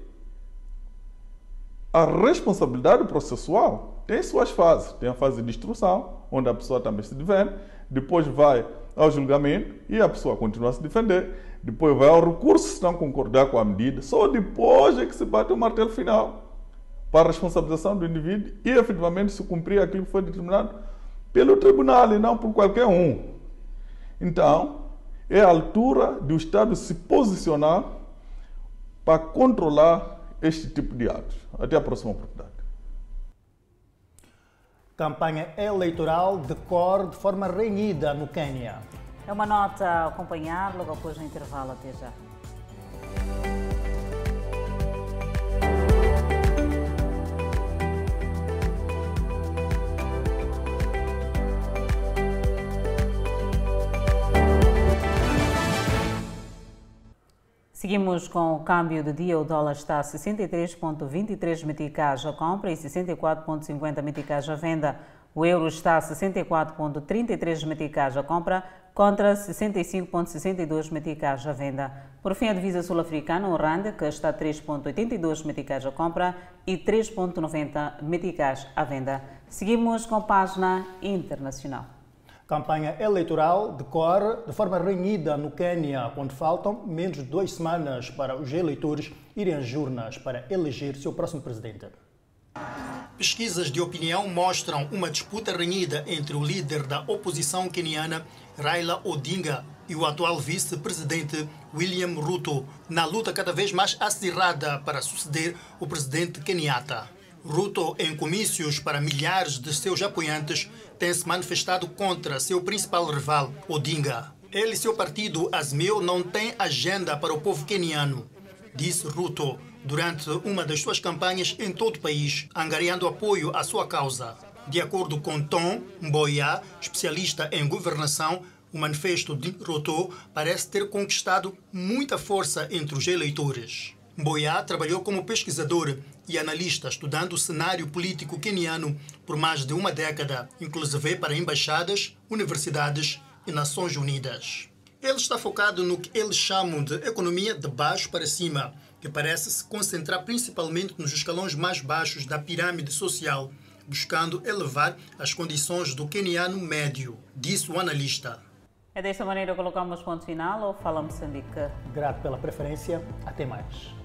a responsabilidade processual tem suas fases. Tem a fase de instrução, onde a pessoa também se defende, depois vai ao julgamento e a pessoa continua a se defender, depois vai ao recurso se não concordar com a medida, só depois é que se bate o martelo final para a responsabilização do indivíduo e efetivamente se cumprir aquilo que foi determinado pelo tribunal e não por qualquer um. Então, é a altura do Estado se posicionar para controlar este tipo de atos. Até a próxima oportunidade. Campanha eleitoral decorre de forma renhida no Quênia. É uma nota a acompanhar logo após o intervalo. Até já. Seguimos com o câmbio de dia. O dólar está a 63,23 meticais à compra e 64,50 meticais à venda. O euro está a 64,33 meticais à compra contra 65,62 meticais à venda. Por fim, a divisa sul-africana, o RAND, que está a 3,82 meticais à compra e 3,90 meticais à venda. Seguimos com página internacional. Campanha eleitoral decorre de forma renhida no Quênia, quando faltam menos de duas semanas para os eleitores irem às urnas para eleger seu próximo presidente. Pesquisas de opinião mostram uma disputa renhida entre o líder da oposição queniana, Raila Odinga, e o atual vice-presidente William Ruto na luta cada vez mais acirrada para suceder o presidente Kenyatta. Ruto, em comícios para milhares de seus apoiantes, tem se manifestado contra seu principal rival, Odinga. Ele e seu partido, Azmeu, não têm agenda para o povo keniano, disse Ruto durante uma das suas campanhas em todo o país, angariando apoio à sua causa. De acordo com Tom Mboya, especialista em governação, o manifesto de Ruto parece ter conquistado muita força entre os eleitores. Mboya trabalhou como pesquisador e analista estudando o cenário político queniano por mais de uma década, inclusive para embaixadas, universidades e Nações Unidas. Ele está focado no que eles chamam de economia de baixo para cima, que parece se concentrar principalmente nos escalões mais baixos da pirâmide social, buscando elevar as condições do queniano médio, disse o analista. É desta maneira que colocamos ponto final ou fala Moçambique? Grato pela preferência. Até mais.